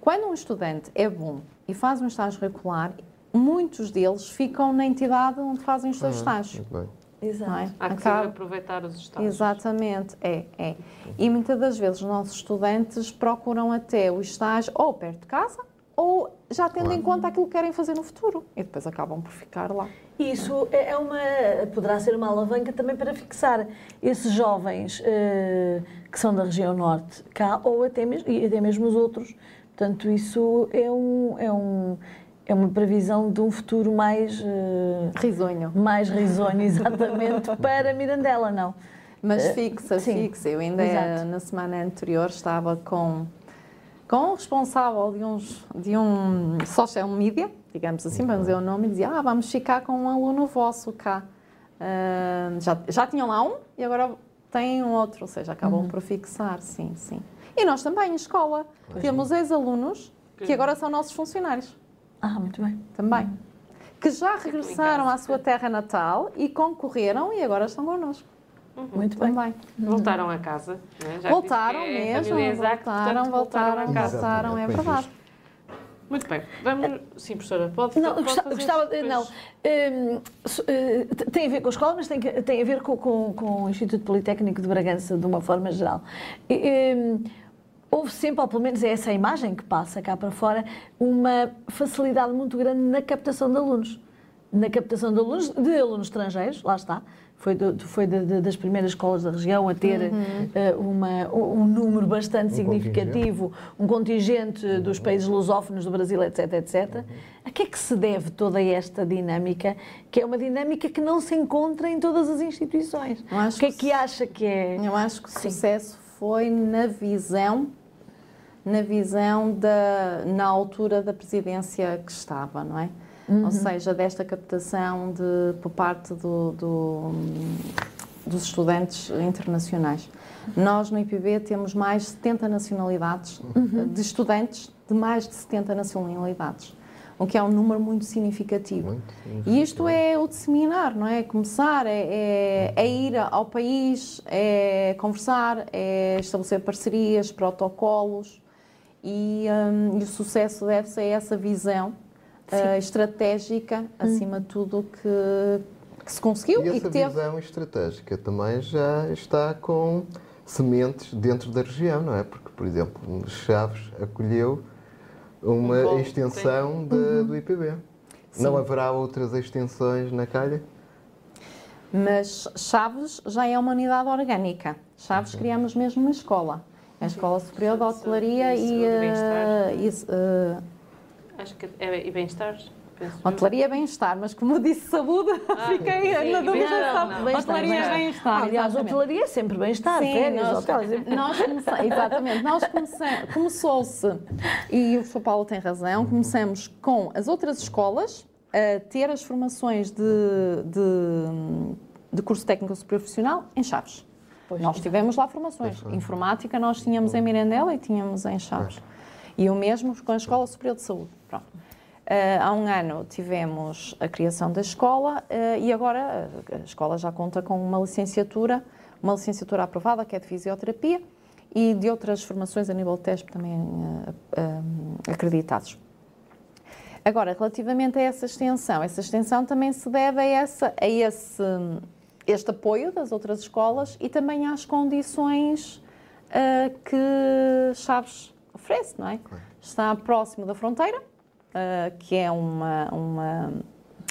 Quando um estudante é bom e faz um estágio curricular, muitos deles ficam na entidade onde fazem os seus estágios. Muito bem. Exato. Não é? Há que Acaba- saber aproveitar os estágios. Exatamente, é, é. E muitas das vezes os nossos estudantes procuram até o estágio ou perto de casa ou já tendo em conta aquilo que querem fazer no futuro e depois acabam por ficar lá. Isso é é uma, poderá ser uma alavanca também para fixar esses jovens eh, que são da região norte cá ou até mesmo, e até mesmo os outros. Portanto, isso é, um, é, um, é uma previsão de um futuro mais, eh, Risonho. mais risonho, exatamente, para Mirandela, não? Mas Eh, fixa, sim, fixa. Eu ainda exato. na semana anterior estava com, com o responsável de, uns, de um social media, digamos assim, vamos dizer o nome, e dizia, ah, vamos ficar com um aluno vosso cá. Ah, já, já tinham lá um e agora têm um outro, ou seja, acabam Uhum. por fixar, sim, sim. E nós também, em escola, temos ex-alunos que agora são nossos funcionários, Ah, muito bem. também. Que já regressaram à sua terra natal e concorreram e agora estão connosco. Muito bem. Também. Voltaram a casa. não é? Já Voltaram é mesmo, Isaac, voltaram, portanto, voltaram, a casa. voltaram, é bem verdade. Muito bem. Vamos... Sim, professora, pode, Não, pode fazer gostava, depois- não, hum, so- eh, tem a ver com a escola, mas tem, tem a ver com, com- com o Instituto Politécnico de Bragança, de uma forma geral. E, hum, houve sempre, ou pelo menos é essa a imagem que passa cá para fora, uma facilidade muito grande na captação de alunos. Na captação de alunos, de alunos estrangeiros, lá está. Foi, do- foi de- de- das primeiras escolas da região a ter eh, uma- um número bastante Um significativo, um contingente dos países lusófonos do Brasil, etc, etc. A que é que se deve toda esta dinâmica, que é uma dinâmica que não se encontra em todas as instituições? O que é que que acha que é? Eu acho que o Sim. sucesso foi na visão, na visão da, na altura da presidência que estava, não é? Ou seja, desta captação de, por parte do- do- dos estudantes internacionais. Nós no IPB temos mais de 70 nacionalidades de estudantes de mais de 70 nacionalidades, o que é um número muito significativo. Muito E isto é o disseminar, não é? Começar, é, é, é ir ao país, é conversar, é estabelecer parcerias, protocolos e, hum, e o sucesso deve-se a essa visão uh, estratégica, acima de tudo, que, que se conseguiu E e, essa que teve. visão estratégica também já está com sementes dentro da região, não é? Porque, por exemplo, Chaves acolheu uma Um voo, extensão de- do IPB. Não haverá outras extensões na calha? Mas Chaves já é uma unidade orgânica. Chaves criamos mesmo uma escola. A Escola Superior de Hotelaria e, uh, isso, uh, Acho que é e bem-estar. Hotelaria é bem-estar, mas como eu disse saúde, fiquei sim, na dúvida. Bem-estar, Hotelaria é bem-estar. bem-estar. Aliás, exatamente. hotelaria é sempre bem-estar, Sim, férias, nós, hotéis. nós exatamente, nós comece- começou-se, e o Sr. Paulo tem razão, começamos com as outras escolas a ter as formações de, de, de curso técnico superior profissional em Chaves. Pois, nós tivemos lá formações. Informática nós tínhamos em Mirandela e tínhamos em Chaves. E o mesmo com a Escola Superior de Saúde. Pronto. Uh, há um ano tivemos a criação da escola uh, e agora uh, a escola já conta com uma licenciatura, uma licenciatura aprovada que é de fisioterapia e de outras formações a nível de teste também acreditados. Agora, relativamente a essa extensão, essa extensão também se deve a, essa, a esse este apoio das outras escolas e também às condições que Chaves oferece, não é? Está próximo da fronteira, uh, que é uma, uma,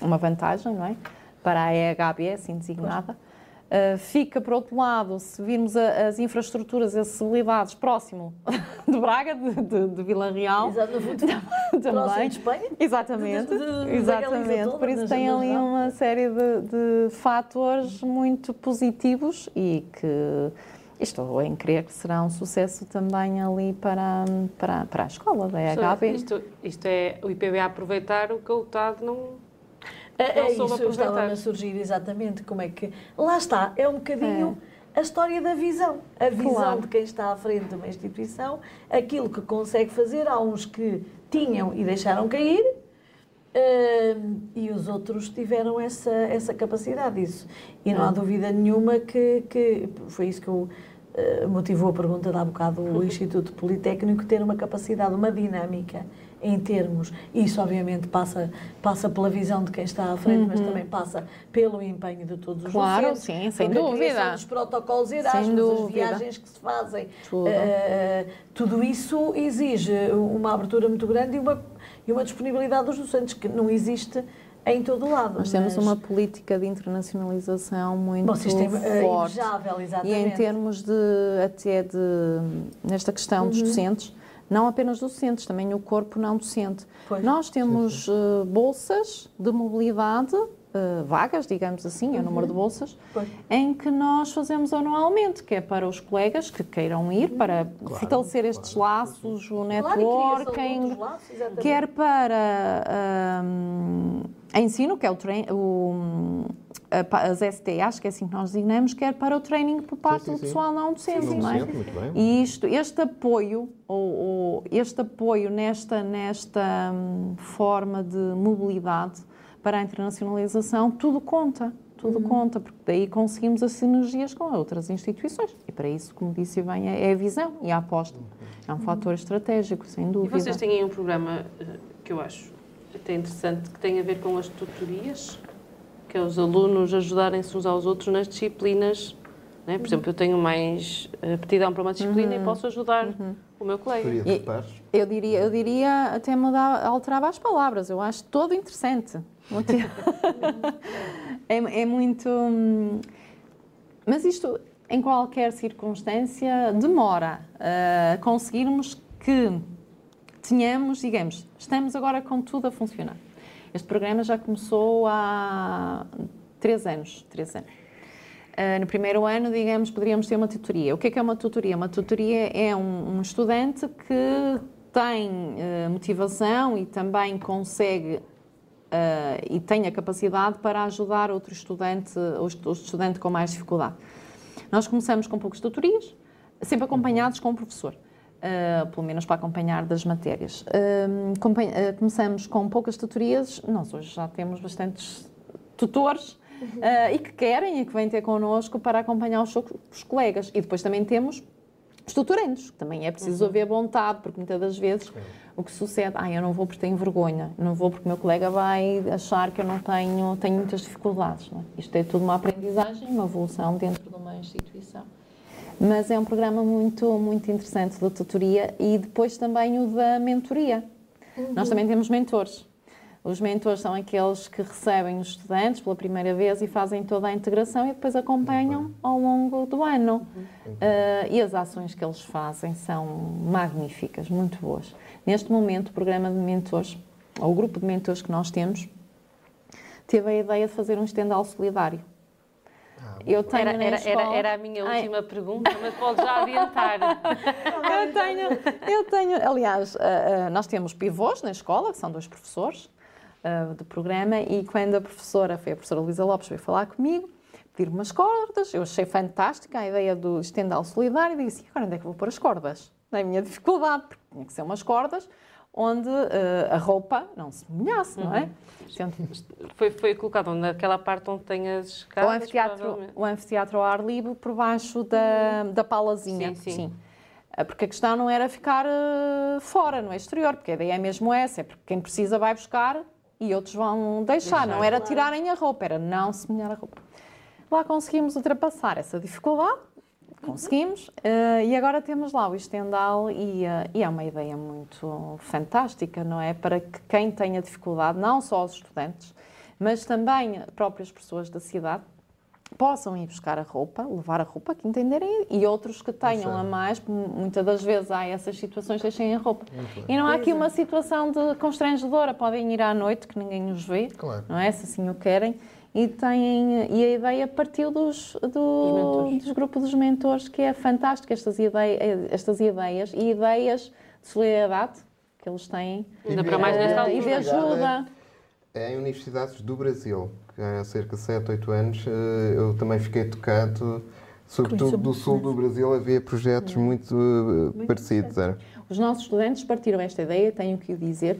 uma vantagem, não é? Para a EHB, assim designada. Uh, fica, por outro lado, se virmos a, as infraestruturas e acessibilidades próximo de Braga, de, de, de Vila Real. Exatamente. também. de Espanha. Exatamente. De, exatamente. Toda, por isso tem ali uma série de, de fatores muito positivos e que Estou em crer que será um sucesso também ali para, para, para a escola da EHB. Isto, isto é o IPB aproveitar o que o UTAD não. É, é isso, eu estava a surgir exatamente como é que. Lá está, é um bocadinho. É a história da visão. A visão claro. de quem está à frente de uma instituição, aquilo que consegue fazer. Há uns que tinham e deixaram cair, uh, e os outros tiveram essa, essa capacidade. Isso. E não há dúvida nenhuma que, que foi isso que eu. Uh, motivou a pergunta de há bocado o Instituto Politécnico ter uma capacidade, uma dinâmica em termos, isso obviamente passa, passa pela visão de quem está à frente, uhum. mas também passa pelo empenho de todos os claro, docentes. Claro, sim, sem dúvida. Os protocolos Erasmus, as viagens que se fazem, tudo. Uh, tudo isso exige uma abertura muito grande e uma e uma disponibilidade dos docentes que não existe em todo o lado. Nós temos uma política de internacionalização muito Bom, sistema, é forte. Invejável, exatamente. E em termos de, até de, nesta questão uhum. dos docentes, não apenas docentes, também o corpo não docente. Pois. Nós temos. Uh, bolsas de mobilidade Uh, vagas, digamos assim, uhum. é o número de uhum. bolsas, pois. em que nós fazemos anualmente, que é para os colegas que queiram ir, uhum. para claro, fortalecer claro. estes laços, o networking, claro, quer para um, ensino, que é o, o as ST, acho que é assim que nós designamos, quer para o training por parte sim, sim, do pessoal não docente, sim, não é? E isto, este apoio, ou, ou, este apoio nesta, nesta um, forma de mobilidade, para a internacionalização, tudo conta. Tudo uhum. conta, porque daí conseguimos as sinergias com outras instituições. E para isso, como disse bem, é a visão e a aposta. É um fator estratégico, sem dúvida. E vocês têm um programa eh, que eu acho até interessante, que tem a ver com as tutorias, que é os alunos ajudarem-se uns aos outros nas disciplinas. Né? Por exemplo, eu tenho mais aptidão para uma disciplina uhum. e posso ajudar uhum. o meu colega. E, eu diria, eu diria até mudar, alterava as palavras. Eu acho todo interessante. é, é muito. Hum, mas isto, em qualquer circunstância, demora a uh, conseguirmos que tenhamos, digamos, estamos agora com tudo a funcionar. Este programa já começou há três anos. Três anos. Uh, no primeiro ano, digamos, poderíamos ter uma tutoria. O que é que é uma tutoria? Uma tutoria é um, um estudante que tem uh, motivação e também consegue uh, e tem a capacidade para ajudar outro estudante, outro estudante com mais dificuldade. Nós começamos com poucas tutorias, sempre acompanhados com o professor. Uh, pelo menos para acompanhar das matérias. Uh, começamos com poucas tutorias, nós hoje já temos bastantes tutores e que querem e que vêm ter connosco para acompanhar os, os colegas. E depois também temos os tutorandos, que também é preciso uhum. haver vontade, porque muitas das vezes o que sucede, ah, eu não vou porque tenho vergonha, não vou porque o meu colega vai achar que eu não tenho, tenho muitas dificuldades. É? Isto é tudo uma aprendizagem, uma evolução dentro de uma instituição. Mas é um programa muito, muito interessante da tutoria e depois também o da mentoria. Uhum. Nós também temos mentores. Os mentores são aqueles que recebem os estudantes pela primeira vez e fazem toda a integração e depois acompanham ao longo do ano. Uh, e as ações que eles fazem são magníficas, muito boas. Neste momento, o programa de mentores, ou o grupo de mentores que nós temos, teve a ideia de fazer um estendal solidário. Ah, eu tenho era, era, era, era, a minha última Ai. pergunta, mas pode já adiantar. eu, tenho, eu tenho, aliás, uh, uh, nós temos pivôs na escola, que são dois professores uh, do programa, e quando a professora, foi a professora Luísa Lopes, veio falar comigo, pedir umas cordas. Eu achei fantástica a ideia do estendal solidário e disse: "E agora onde é que vou pôr as cordas? Não é a minha dificuldade, porque tinha que ser umas cordas onde eh, a roupa não se molhasse, não é? Portanto, Foi, foi colocado naquela parte onde tem as o escadas. anfiteatro, provavelmente. o anfiteatro ao ar livre por baixo da, da palazinha. Sim, sim. Ah, Porque a questão não era ficar eh, fora, no exterior, porque a ideia é mesmo essa, é porque quem precisa vai buscar e outros vão deixar. Deixar, não era tirarem a roupa, era não se molhar a roupa. Lá conseguimos ultrapassar essa dificuldade, conseguimos, eh, e agora temos lá o estendal e, eh, e é uma ideia muito fantástica, não é? Para que quem tenha dificuldade, não só os estudantes, mas também próprias pessoas da cidade, possam ir buscar a roupa, levar a roupa que entenderem e outros que tenham a mais, muitas das vezes há essas situações, deixem a roupa. E não há aqui uma situação de constrangedora, podem ir à noite que ninguém os vê, Claro. não é? Se assim o querem. E, têm, e a ideia partiu dos, do- dos grupos dos mentores, que é fantástico, estas, idei estas ideias e ideias de solidariedade que eles têm Ainda para mais nesta eh, e de ajuda. É em universidades do Brasil, que há cerca de 7, 8 anos, eh, eu também fiquei tocado, sobretudo do sul do Brasil, havia projetos muito eh, parecidos. Era. Os nossos estudantes partiram esta ideia, tenho que o dizer,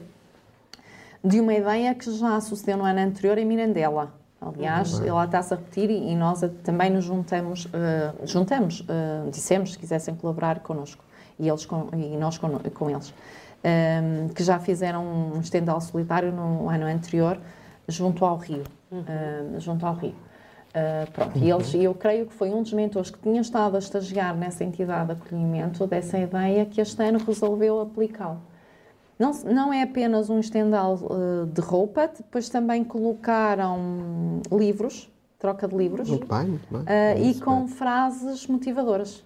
de uma ideia que já sucedeu no ano anterior em Mirandela. Aliás, ela está-se a repetir e e nós a- também nos juntamos, eh, juntamos eh, dissemos se quisessem colaborar connosco e, eles com, e nós com, com eles, Ehm, que já fizeram um estendal solitário no ano anterior junto ao rio. eh, junto ao rio. Uh, pronto, e eles, e eu creio que foi um dos mentores que tinha estado a estagiar nessa entidade de acolhimento dessa ideia que este ano resolveu aplicá-lo. Não, não é apenas um estendal uh, de roupa, depois também colocaram livros, troca de livros, Muito bem, muito bem. uh, É e com mesmo. frases motivadoras.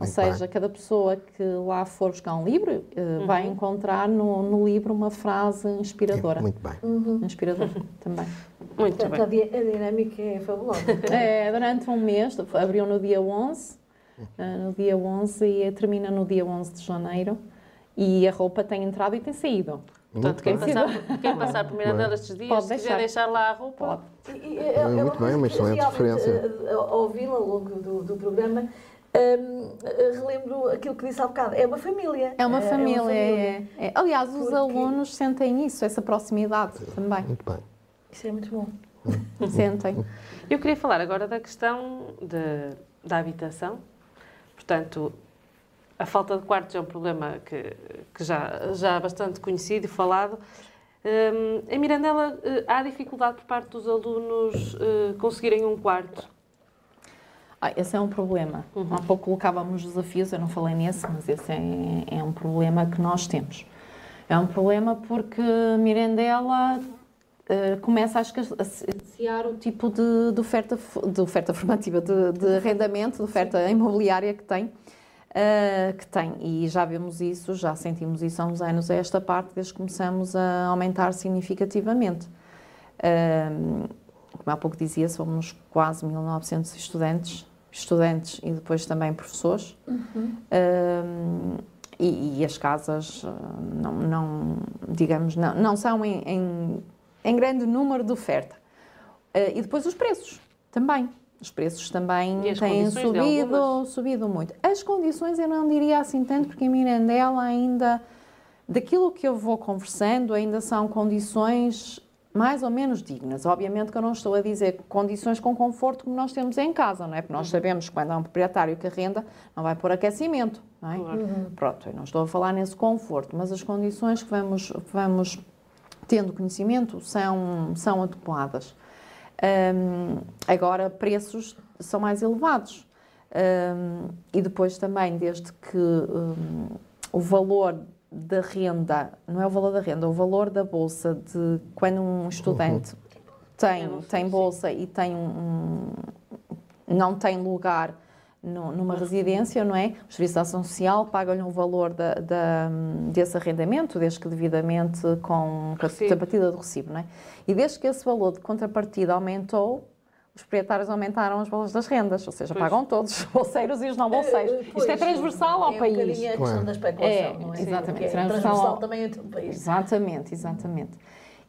Ou Muito seja, bem. cada pessoa que lá for buscar um livro uh, vai encontrar no, no livro uma frase inspiradora. Muito bem. Inspiradora também. Muito Portanto, bem. a, di- a dinâmica é fabulosa. É, durante um mês, abriu no dia 11, eh, no dia 11 e termina no dia 11 de janeiro. E a roupa tem entrado e tem saído. Portanto, quem passar, quem passar por Mirandela estes dias, Pode se quiser deixar. deixar lá a roupa, Pode. E- e- é- é uma Muito bem, uma excelente referência. eh, Ao ouvi-la ao longo do, do, programa, hum, eh, relembro aquilo que disse há bocado. É uma família. É uma Eh, família. é- é. Aliás, os Porque- alunos sentem isso, essa proximidade também. Muito bem. Isso é muito bom. Sentem. Eu queria falar agora da questão de- da habitação. Portanto, a falta de quartos é um problema que, que já, já é bastante conhecido e falado. Hum, em Mirandela, eh, há dificuldade por parte dos alunos eh, conseguirem um quarto? Ah, esse é um problema. Há pouco colocávamos desafios, eu não falei nesse, mas esse é, é um problema que nós temos. É um problema porque Mirandela eh, começa a escas- a escassear o tipo de, de oferta, de oferta formativa, de, de arrendamento, de oferta imobiliária que tem. Eh, que tem, e já vemos isso, já sentimos isso há uns anos a esta parte, desde que começamos a aumentar significativamente. Ahm, como há pouco dizia, somos quase 1.900 estudantes, estudantes e depois também professores. Ahm, e, e as casas não, não, digamos, não, não são em, em, em grande número de oferta. Ah, e depois os preços também. Os preços também têm subido, algumas? subido muito. As condições eu não diria assim tanto, porque em Mirandela ainda, daquilo que eu vou conversando, ainda são condições mais ou menos dignas. Obviamente que eu não estou a dizer condições com conforto como nós temos em casa, não é? Porque nós sabemos que quando há um proprietário que arrenda, não vai pôr aquecimento, não é? Pronto, eu não estou a falar nesse conforto, mas as condições que vamos, vamos tendo conhecimento são, são adequadas. Hum, agora, preços são mais elevados. Hum, e depois também, desde que hum, o valor da renda, não é o valor da renda, é o valor da bolsa de quando um estudante tem, sei, tem sim. bolsa e tem um, um- não tem lugar numa residência, não é? O Serviço de Ação Social paga-lhe um valor da, da- desse arrendamento, desde que devidamente com a partida do recibo, não é? E desde que esse valor de contrapartida aumentou, os proprietários aumentaram os valores das rendas, ou seja, Pois. pagam todos, os bolseiros e os não bolseiros. Eh, Isto é pois, transversal ao é país. Um bocadinho a questão Claro. da especulação, É, não é? exatamente, É transversal transversal ao- também a todo o país. Exatamente, exatamente.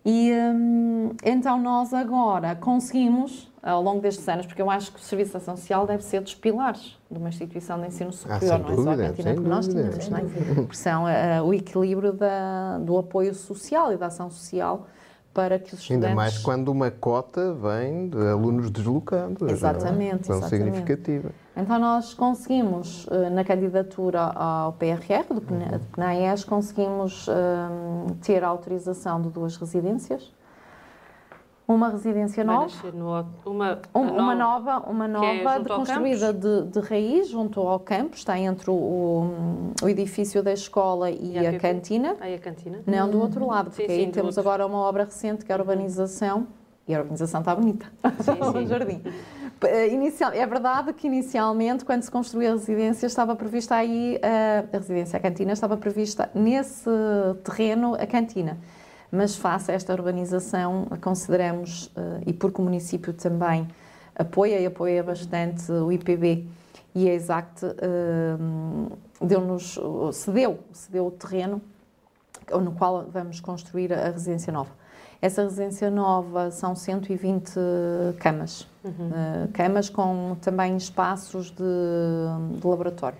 E hum, então nós agora conseguimos, ao longo destes anos, porque eu acho que o Serviço de Ação Social deve ser dos pilares de uma instituição de ensino superior, sem não é só a dúvida, cantina que nós dúvida. tínhamos, não é? Porque são ah, o equilíbrio da- do apoio social e da ação social para que os estudantes... Ainda mais quando uma cota vem de alunos deslocados. é? Exatamente, Tão exatamente. significativa. Então nós conseguimos, eh, na candidatura ao PRR do PNA- do PNAES, conseguimos hum, ter a autorização de duas residências. Uma residência nova, no, uma, um- uma nova, uma é nova junto ao construída de, de raiz junto ao campo, está entre o, o- o edifício da escola e, E a a cantina. Aí a cantina. Não, do outro lado, Sim, porque sim, aí do temos outro. agora uma obra recente que é a urbanização, e a urbanização está bonita, o jardim. Eh, Inicial, é verdade que inicialmente, quando se construiu a residência, estava prevista aí, eh, a residência, a cantina, estava prevista nesse terreno a cantina. Mas face a esta urbanização, consideramos, eh, e porque o município também apoia e apoia bastante o IPB e a Exact eh, deu-nos, cedeu, cedeu o terreno no qual vamos construir a residência nova. Essa residência nova são 120 camas, eh, camas com também espaços de, de laboratório,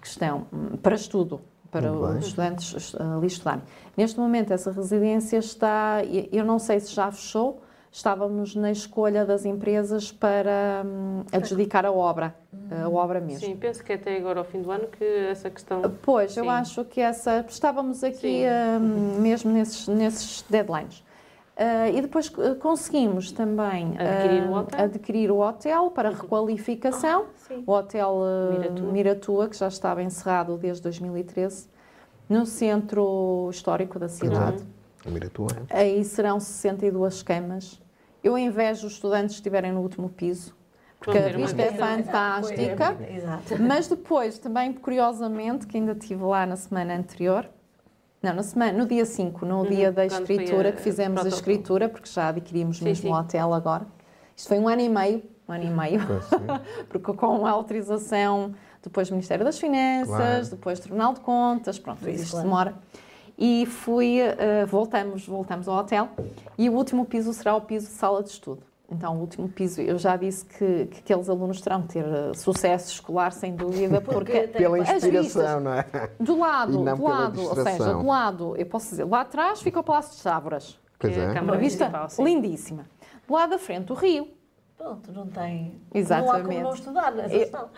que estão hum, para estudo, para Muito bem. os estudantes est- ali estudarem. Neste momento, essa residência está, eu não sei se já fechou, estávamos na escolha das empresas para hum, adjudicar a obra, a obra mesmo. Sim, penso que até agora, ao fim do ano, que essa questão. Pois, eu Sim. acho que essa. Estávamos aqui hum, mesmo nesses, nesses deadlines. Ah, e depois eh, conseguimos também Adquirir o ah, hotel. adquirir o hotel para requalificação. Sim. O Hotel eh, Miratua. Miratua. que já estava encerrado desde 2013, no centro histórico da cidade. A Miratua. Aí serão 62 camas. Eu invejo os estudantes que estiverem no último piso, porque a vista é fantástica. Exato. Mas depois, também curiosamente, que ainda estive lá na semana anterior, não, na semana, no dia 5, no dia da Uhum. quando foi escritura, a- que fizemos a protocolo. escritura, porque já adquirimos Sim, mesmo sim. o hotel agora. Isto foi um ano e meio, um ano e meio, porque com a autorização depois do Ministério das Finanças, Claro. depois do Tribunal de Contas, pronto, Isso, isto claro. demora. E fui, eh, voltamos, voltamos ao hotel e o último piso será o piso de sala de estudo. Então, o último piso, eu já disse que, que aqueles alunos terão que ter eh, sucesso escolar, sem dúvida, porque Pela As vistas. inspiração, não é? do lado, não do lado, ou seja, do lado, eu posso dizer, lá atrás fica o Palácio de Sávoras, Pois que é a é. Câmara uma vista lindíssima. Do lado da frente, o rio. Pronto, não tem. Exatamente. Não há como não estudar nessa Eu- sala.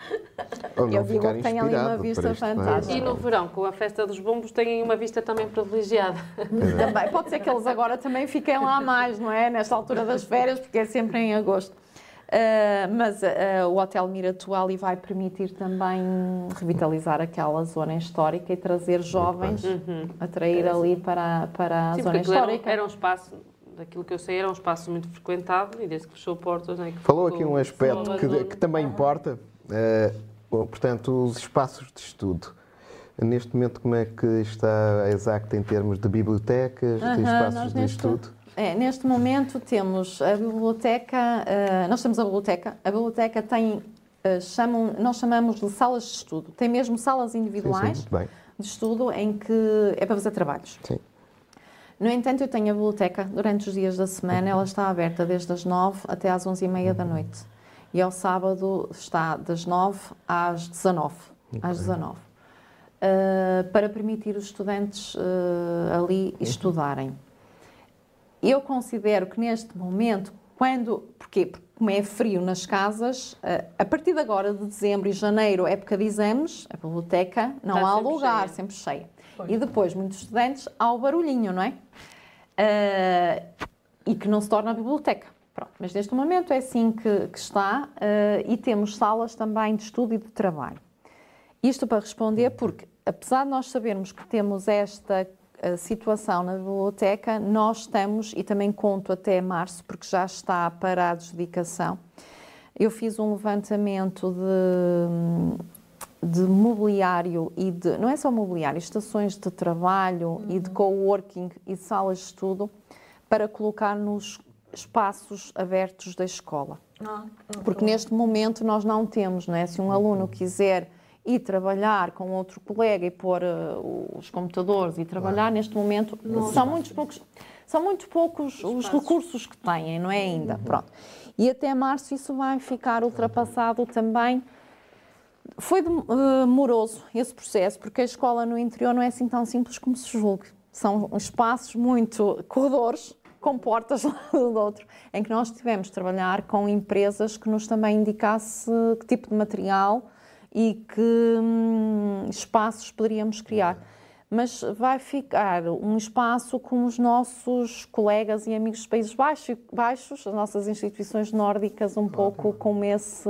Ou não Eu digo que tem ali uma vista não é? fantástica. E no verão, com a festa dos bombos, têm uma vista também privilegiada. Também, pode ser que eles agora também fiquem lá mais, não é? Nesta altura das férias, porque é sempre em agosto. Ah, mas ah, o Hotel Miratua ali vai permitir também revitalizar aquela zona histórica e trazer jovens, atrair ali para, para a Sim, zona porque aquilo era, um- histórica. era um espaço, daquilo que eu sei, era um espaço muito frequentado e desde que fechou portas. Né, que Falou ficou- aqui um aspecto que, que também importa, eh, bom, portanto, os espaços de estudo. Neste momento, como é que está a Exact em termos de bibliotecas, de Aham, espaços nós de neste- estudo? É, neste momento temos a biblioteca, ah, nós temos a biblioteca, a biblioteca tem, ah, chamam, nós chamamos de salas de estudo, tem mesmo salas Sim, sim, individuais muito bem. de estudo em que é para fazer trabalhos. Sim. No entanto, eu tenho a biblioteca durante os dias da semana, ela está aberta desde as 9 até às 11h30 da noite. E ao sábado está das 9 às 19 às 19 uh, para permitir os estudantes uh, ali estudarem. Eu considero que neste momento, quando. Porquê? Porque como é frio nas casas, uh, a partir de agora, de dezembro e janeiro, época de exames, a biblioteca não Está há sempre lugar, cheia. sempre cheia. E depois, muitos estudantes, há o barulhinho, não é? Uh, e que não se torna biblioteca. Pronto, mas neste momento é assim que, que está uh, e temos salas também de estudo e de trabalho. Isto para responder porque, apesar de nós sabermos que temos esta uh, situação na biblioteca, nós estamos, e também conto até março, porque já está para a adjudicação, eu fiz um levantamento de, de mobiliário e de, não é só mobiliário, estações de trabalho e de coworking e de salas de estudo para colocar nos espaços abertos da escola. Ah, Porque neste momento nós não temos, não é? Se um aluno quiser e trabalhar com outro colega e pôr uh, os computadores e trabalhar neste momento são muitos poucos são muito poucos os recursos que têm, não é ainda. Pronto. E até março isso vai ficar ultrapassado também. Foi demoroso esse processo, porque a escola no interior não é assim tão simples como se julgue. São espaços muito corredores, com portas lá do outro, em que nós tivemos de trabalhar com empresas que nos também indicasse que tipo de material e que hum, espaços poderíamos criar mas vai ficar um espaço com os nossos colegas e amigos dos Países Baixos, as nossas instituições nórdicas, um pouco com esse.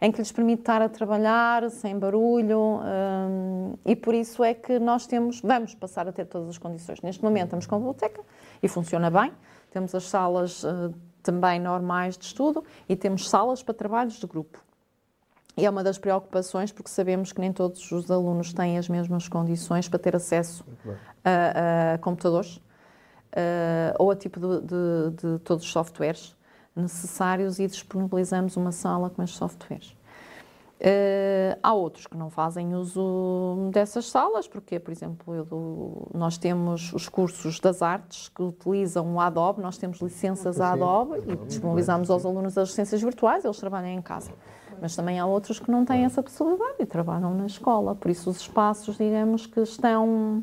Em que lhes permite estar a trabalhar sem barulho um, e por isso é que nós temos, vamos passar a ter todas as condições. Neste momento estamos com a biblioteca e funciona bem, temos as salas uh, também normais de estudo e temos salas para trabalhos de grupo. E é uma das preocupações, porque sabemos que nem todos os alunos têm as mesmas condições para ter acesso a, a, computadores uh, ou a tipo de, de, de, todos os softwares necessários e disponibilizamos uma sala com esses softwares. Uh, há outros que não fazem uso dessas salas, porque, por exemplo, eu, nós temos os cursos das artes que utilizam o Adobe, nós temos licenças a Adobe e disponibilizamos aos alunos as licenças virtuais, eles trabalham em casa. Mas também há outros que não têm essa possibilidade e trabalham na escola. Por isso, os espaços, digamos que estão.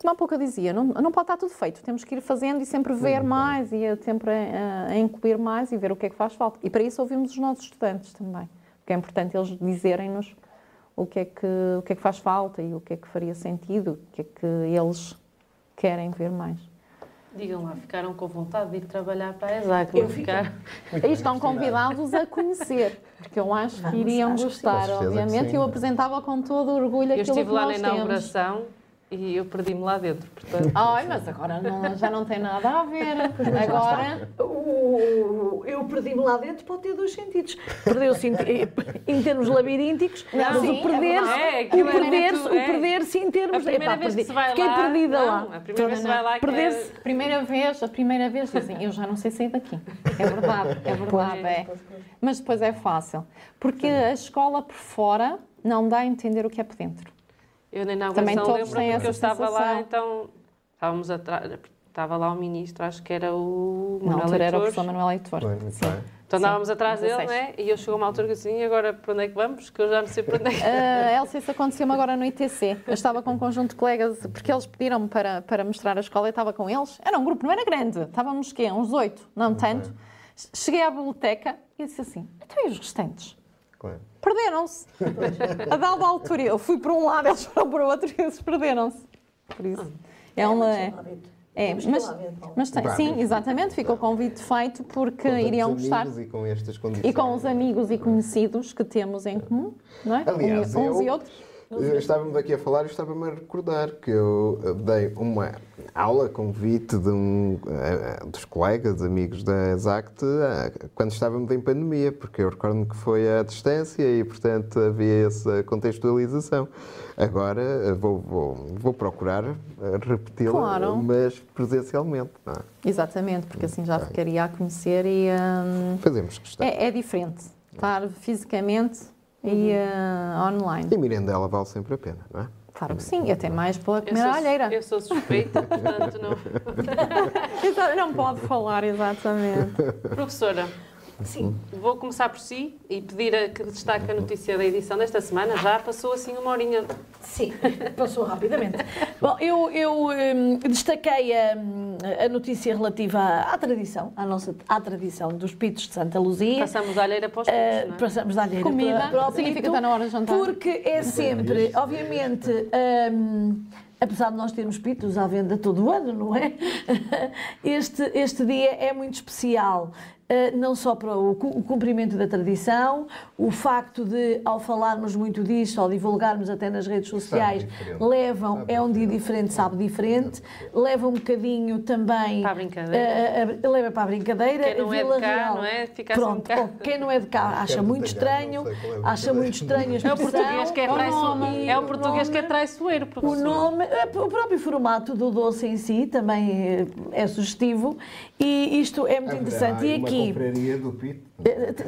Como há pouco eu dizia, não, não pode estar tudo feito. Temos que ir fazendo e sempre ver mais e sempre a, a incluir mais e ver o que é que faz falta. E para isso ouvimos os nossos estudantes também. Porque é importante eles dizerem-nos o que, é que, o que é que faz falta e o que é que faria sentido, o que é que eles querem ver mais. Digam lá, ficaram com vontade de ir trabalhar para a ESAC? Eu ficar... E estão convidados a conhecer, porque eu acho que iriam gostar, obviamente. Eu apresentava com todo o orgulho eu aquilo que Eu estive lá na inauguração. Temos e eu perdi-me lá dentro. Portanto... Ai, mas agora não, já não tem nada a ver. Agora. O, eu perdi-me lá dentro pode ter dois sentidos. Perdeu-se em, em, termos labirínticos, não, mas sim, o perder-se é o perder é o perder-se em termos. A primeira vez que se vai Fiquei lá, perdida não, lá. A primeira vez que se vai lá. Perder-se. É... Primeira vez, a primeira vez dizem, eu já não sei sair daqui. É verdade, é verdade. É. Mas depois é fácil. Porque a escola por fora não dá a entender o que é por dentro. Eu na inauguração lembro porque eu estava sensação. lá, então estávamos atrás, estava lá o ministro, acho que era o Manuel Na altura era o professor Manuel Heitor. Então andávamos atrás dele, né? E eu chegou uma altura que assim, e agora para onde é que vamos? Que eu já não sei para onde é que uh, Elsa, isso aconteceu-me agora no ITC. Eu estava com um conjunto de colegas, porque eles pediram-me para, para mostrar a escola, eu estava com eles. Era um grupo, não era grande, estávamos quê? Uns oito, não tanto. Cheguei à biblioteca e disse assim, então e os restantes? Claro. Perderam-se. A dada altura, eu fui para um lado, eles foram para o outro e eles perderam-se. Por isso. É uma. É, é mas, mas tem, sim, exatamente, ficou o convite feito porque com iriam gostar. E com estas condições. E com os amigos e conhecidos que temos em comum, não é? Aliás, uns eu, e outros. Estávamos aqui a falar e estava-me a recordar que eu dei uma aula, convite de um uh, dos colegas, amigos da Exact, uh, quando estávamos em pandemia, porque eu recordo que foi à distância e, portanto, havia essa contextualização. Agora vou, vou, vou, procurar repeti-la, claro. mas presencialmente. É? Exatamente, porque assim já ficaria a conhecer e. Um, Fazemos questão. É, é diferente. Estar fisicamente e uh, online. E Mirandela vale sempre a pena, não é? Claro que sim, e até mais pela primeira alheira. Eu sou suspeita, portanto não. não pode falar, exatamente. Professora, Sim. Vou começar por si e pedir a que destaque a notícia da edição desta semana. Já passou assim uma horinha. Sim, passou rapidamente. Bom, eu, eu um, destaquei a, a, notícia relativa à, à, tradição, à nossa à tradição dos pitos de Santa Luzia. Passamos da alheira para os pitos, uh, não é? Passamos da alheira Comida, para, para o significa pito, estar na hora de jantar. Porque é sempre, obviamente... Um, apesar de nós termos pitos à venda todo o ano, não é? Este, este dia é muito especial. Eh, não só para o cumprimento da tradição, o facto de, ao falarmos muito disso, ao divulgarmos até nas redes sociais, levam, é um dia diferente, sabe diferente, leva um bocadinho também. Para a brincadeira. Uh, uh, leva para a brincadeira. Quem não é de cá, Real, não é? Fica Pronto, assim quem não é de cá acha muito estranho, acha muito estranho a É o português que é traiçoeiro. É o português que é traiçoeiro, professor. O nome, o próprio formato do doce em si também é sugestivo e isto é muito interessante. E aqui confraria do Pito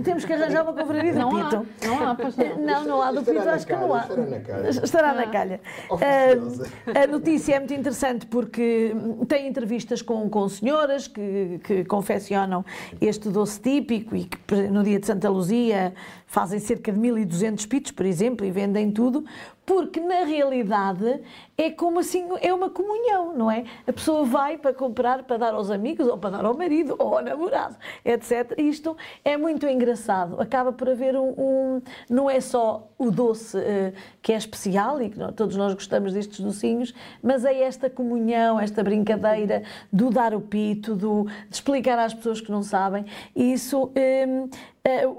Temos que arranjar uma confraria do Não há, Pito. não há, pois não. Não, não há do Estará Pito, acho que calha, não há. estará na calha. Estará na calha. Oficiosa. Ah, a notícia é muito interessante porque tem entrevistas com, com senhoras que, que confeccionam este doce típico e que no dia de Santa Luzia fazem cerca de 1200 pitos, por exemplo, e vendem tudo, porque na realidade é como assim, é uma comunhão, não é? A pessoa vai para comprar, para dar aos amigos, ou para dar ao marido, ou ao namorado, etc. Isto é muito engraçado. Acaba por haver um. um- não é só o doce eh, que é especial e que nós- todos nós gostamos destes docinhos, mas é esta comunhão, esta brincadeira do dar o pito, do, de explicar às pessoas que não sabem. Isso. hum, eh,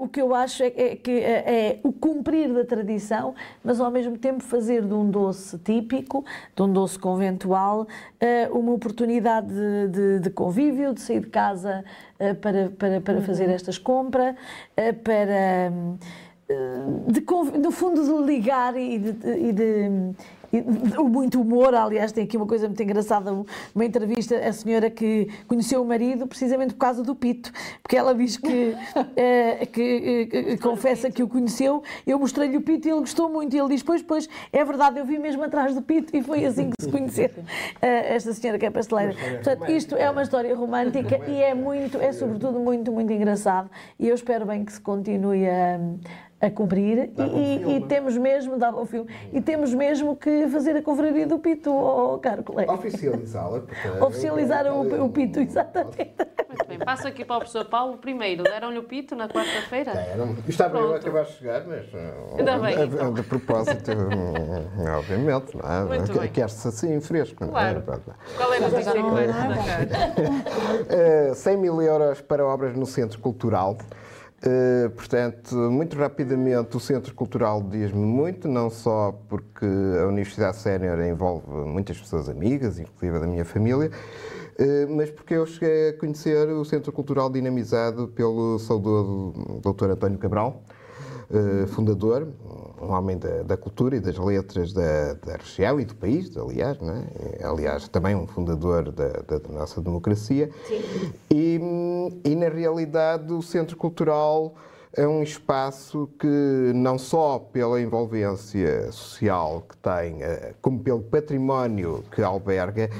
o que eu acho é, é que eh, é o cumprir da tradição, mas ao mesmo tempo fazer de um doce típico, de um doce conventual, eh, uma oportunidade de, de- de convívio, de sair de casa eh, para, para, para fazer estas compras, eh, para, hum, eh, de, no fundo, de ligar e de- e de- o muito humor. Aliás, tem aqui uma coisa muito engraçada, um- uma entrevista, a senhora que conheceu o marido precisamente por causa do pito, porque ela diz que, eh, que confessa que o conheceu, eu mostrei-lhe o pito e ele gostou muito, e ele diz, pois, pois, é verdade, eu vi mesmo atrás do pito e foi assim que se conheceram, eh, esta senhora que é pasteleira. Portanto, isto é uma história romântica e é muito, é sobretudo muito, muito engraçado e eu espero bem que se continue a a bom e, e- filme. e temos mesmo, dá bom filme, e temos mesmo que fazer a confraria do Pito, oh, caro colega. Oficializá-la. porque- Oficializar o, o Pito, exatamente. Muito bem, passo aqui para o professor Paulo. Primeiro, deram-lhe o pito na quarta-feira? Era, estava eu a Pronto. acabar de chegar, mas. uh, Ainda bem, a- então. De propósito, hum, obviamente, não é? Muito Que-. Quer-se assim fresco, não é? Claro. Qual é a notícia que vai destacar? Uh, 100 mil euros para obras no Centro Cultural. Uh, portanto, muito rapidamente, o Centro Cultural diz-me muito, não só porque a Universidade Sénior envolve muitas pessoas amigas, inclusive da minha família, uh, mas porque eu cheguei a conhecer o Centro Cultural dinamizado pelo saudoso Dr. António Cabral, eh, fundador, um homem da, da cultura e das letras da, da região e do país, aliás, não é? Aliás, também um fundador da, da- da nossa democracia. E, e, na realidade, o Centro Cultural é um espaço que, não só pela envolvência social que tem, eh, como pelo património que alberga,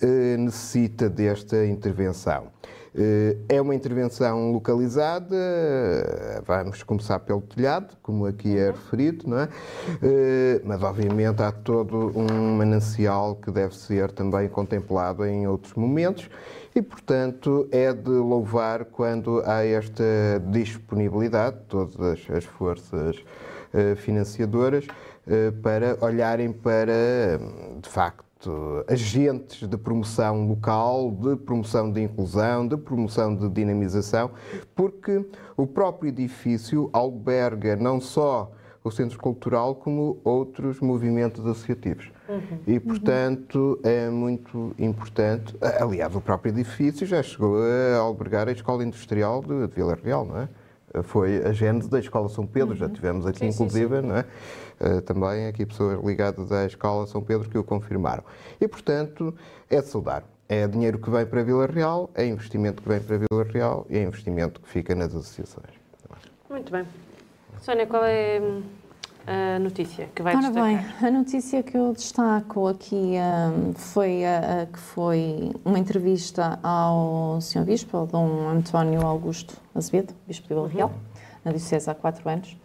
eh, necessita desta intervenção. Eh, É uma intervenção localizada, vamos começar pelo telhado, como aqui é referido, não é? Eh, Mas, obviamente, há todo um manancial que deve ser também contemplado em outros momentos e, portanto, é de louvar quando há esta disponibilidade de todas as forças eh, financiadoras para olharem para, de facto, agentes de promoção local, de promoção de inclusão, de promoção de dinamização, porque o próprio edifício alberga não só o Centro Cultural, como outros movimentos associativos. E, portanto, é muito importante. Aliás, o próprio edifício já chegou a albergar a Escola Industrial de, de Vila Real, não é? Foi a gênese da Escola São Pedro, já tivemos aqui, Sim, sim, inclusive, não é? Eh, também aqui pessoas ligadas à Escola São Pedro que o confirmaram. E, portanto, é de saudar. É dinheiro que vem para Vila Real, é investimento que vem para Vila Real e é investimento que fica nas associações. Muito bem. Sónia, qual é hum, a notícia que vai Ora destacar? bem, a notícia que eu destaco aqui hum, foi a, a que foi uma entrevista ao Sr. Bispo, ao Dom António Augusto Azevedo, Bispo de Vila Real, na Diocese há quatro anos.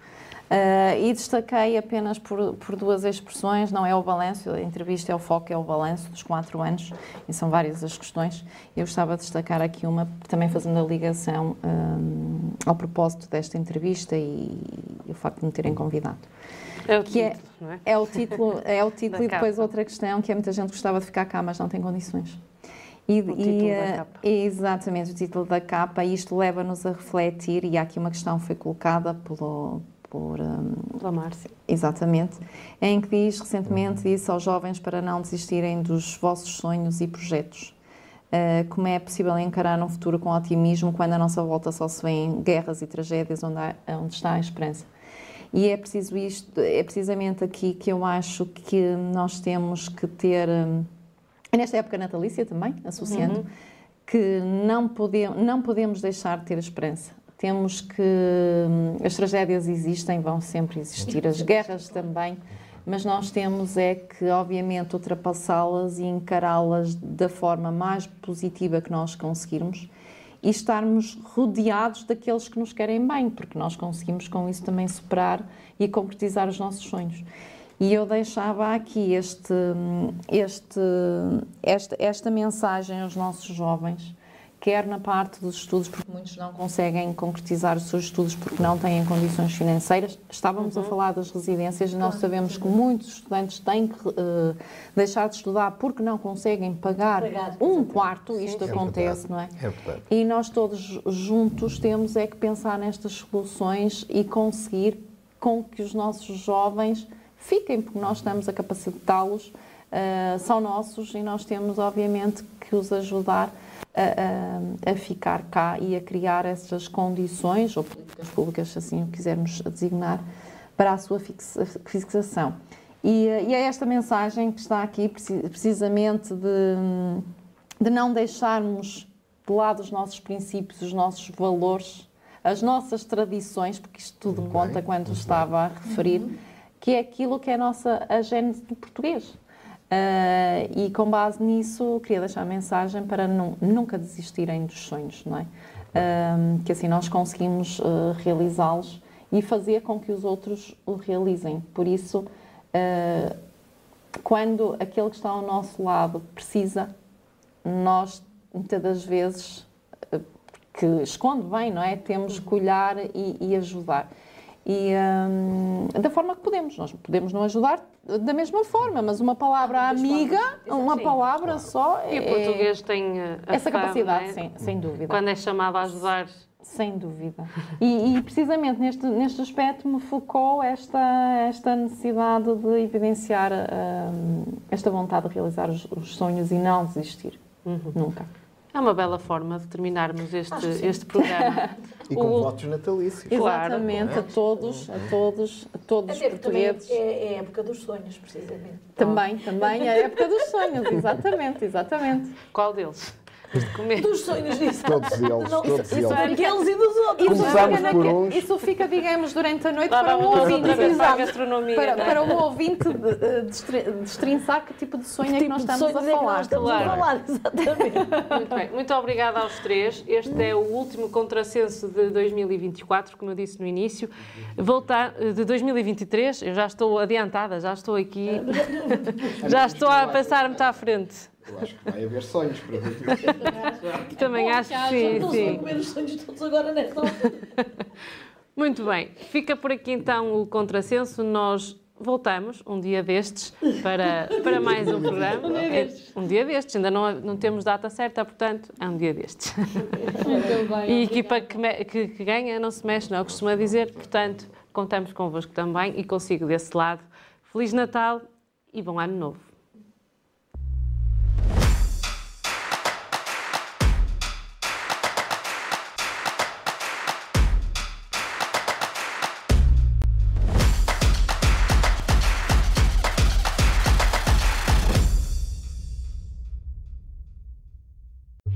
Ah, e destaquei apenas por, por duas expressões, não é o balanço, a entrevista é o foco, é o balanço dos quatro anos, e são várias as questões. Eu gostava de destacar aqui uma, também fazendo a ligação hum, ao propósito desta entrevista e, e o facto de me terem convidado É o que é- título, não é? é o título, é o título e depois capa. outra questão que é muita gente gostava de ficar cá, mas não tem condições. E, título e, da eh, capa. Exatamente, o título da capa, e isto leva-nos a refletir, e há aqui uma questão que foi colocada pelo, por, hum, Pela Márcia. Exatamente. Em que diz, recentemente, disse aos jovens para não desistirem dos vossos sonhos e projetos. Uh, como é possível encarar um futuro com otimismo quando à nossa volta só se vêem guerras e tragédias onde, há- onde está a esperança? E é preciso isto, é precisamente aqui que eu acho que nós temos que ter, hum, e nesta época natalícia também, associando, que não podemos, não podemos deixar de ter esperança. Temos que. hum, As tragédias existem, vão sempre existir, as guerras também, mas nós temos é que, obviamente, ultrapassá-las e encará-las da forma mais positiva que nós conseguirmos e estarmos rodeados daqueles que nos querem bem, porque nós conseguimos com isso também superar e concretizar os nossos sonhos. E eu deixava aqui este, este, esta, esta mensagem aos nossos jovens, quer na parte dos estudos, porque muitos não conseguem concretizar os seus estudos porque não têm condições financeiras. Estávamos a falar das residências, nós sabemos que muitos estudantes têm que eh, deixar de estudar porque não conseguem pagar, Pagar, um quarto, isto É acontece, verdade. não é? É verdade. E nós todos juntos temos é que pensar nestas soluções e conseguir com que os nossos jovens fiquem, porque nós estamos a capacitá-los, eh, são nossos e nós temos, obviamente, que os ajudar a, a- a ficar cá e a criar essas condições, ou políticas públicas, se assim o quisermos designar, para a sua fixa- fixação. E, eh, e é esta mensagem que está aqui, preci- precisamente de, de não deixarmos de lado os nossos princípios, os nossos valores, as nossas tradições, porque isto tudo conta quando estava a referir, que é aquilo que é a nossa a gênese do português. Ah, e com base nisso, queria deixar a mensagem para nu- nunca desistirem dos sonhos, não é? Ah, que assim nós conseguimos ah, realizá-los e fazer com que os outros o realizem. Por isso, ah, quando aquele que está ao nosso lado precisa, nós muitas das vezes eh, que esconde bem, não é? Temos que olhar e, e ajudar. E hum, da forma que podemos. Nós podemos não ajudar da mesma forma, mas uma palavra amiga, uma Sim. palavra só E é, o português tem eh, a essa fama, capacidade, é? sem, sem dúvida. Quando é chamado a ajudar, Sem dúvida. E, e precisamente neste, neste aspecto me focou esta, esta necessidade de evidenciar hum, esta vontade de realizar os, os sonhos e não desistir. Nunca. É uma bela forma de terminarmos este, este programa. E com O- votos natalícios. Claro. Exatamente, a todos, a todos, a todos os Até portugueses. é, é a época dos sonhos, precisamente. Também, também é a época dos sonhos, exatamente, exatamente. Qual deles? Este comer. Dos sonhos disso. Todos eles, Não, todos isso, eles. Daqueles e dos outros. Isso Começamos fica, por uns. isso fica, digamos, durante a noite Lá para o vamos nós ouvinte. para a. Para, não é? para o ouvinte de- de- destrinçar que tipo de sonho é que nós Tipo de estamos a é que nós falar. estamos claro. a falar, exatamente. Muito bem, muito obrigada aos três. Este é o último contrassenso de 2024, como eu disse no início. Voltar de 2023, eu já estou adiantada, já estou aqui, já estou a passar muito à frente. Eu acho que vai haver sonhos para ver. Também acho que sim, Estão-se a sim. comer os sonhos todos agora nesta altura. Muito bem, fica por aqui então o contrassenso. Nós voltamos um dia destes para, para mais um programa. É um dia destes, ainda não, não temos data certa, portanto, é um dia destes. Muito bem. E a equipa que, me- que- que ganha não se mexe, não é o que costuma dizer. Portanto, contamos convosco também e consigo desse lado. Feliz Natal e bom Ano Novo.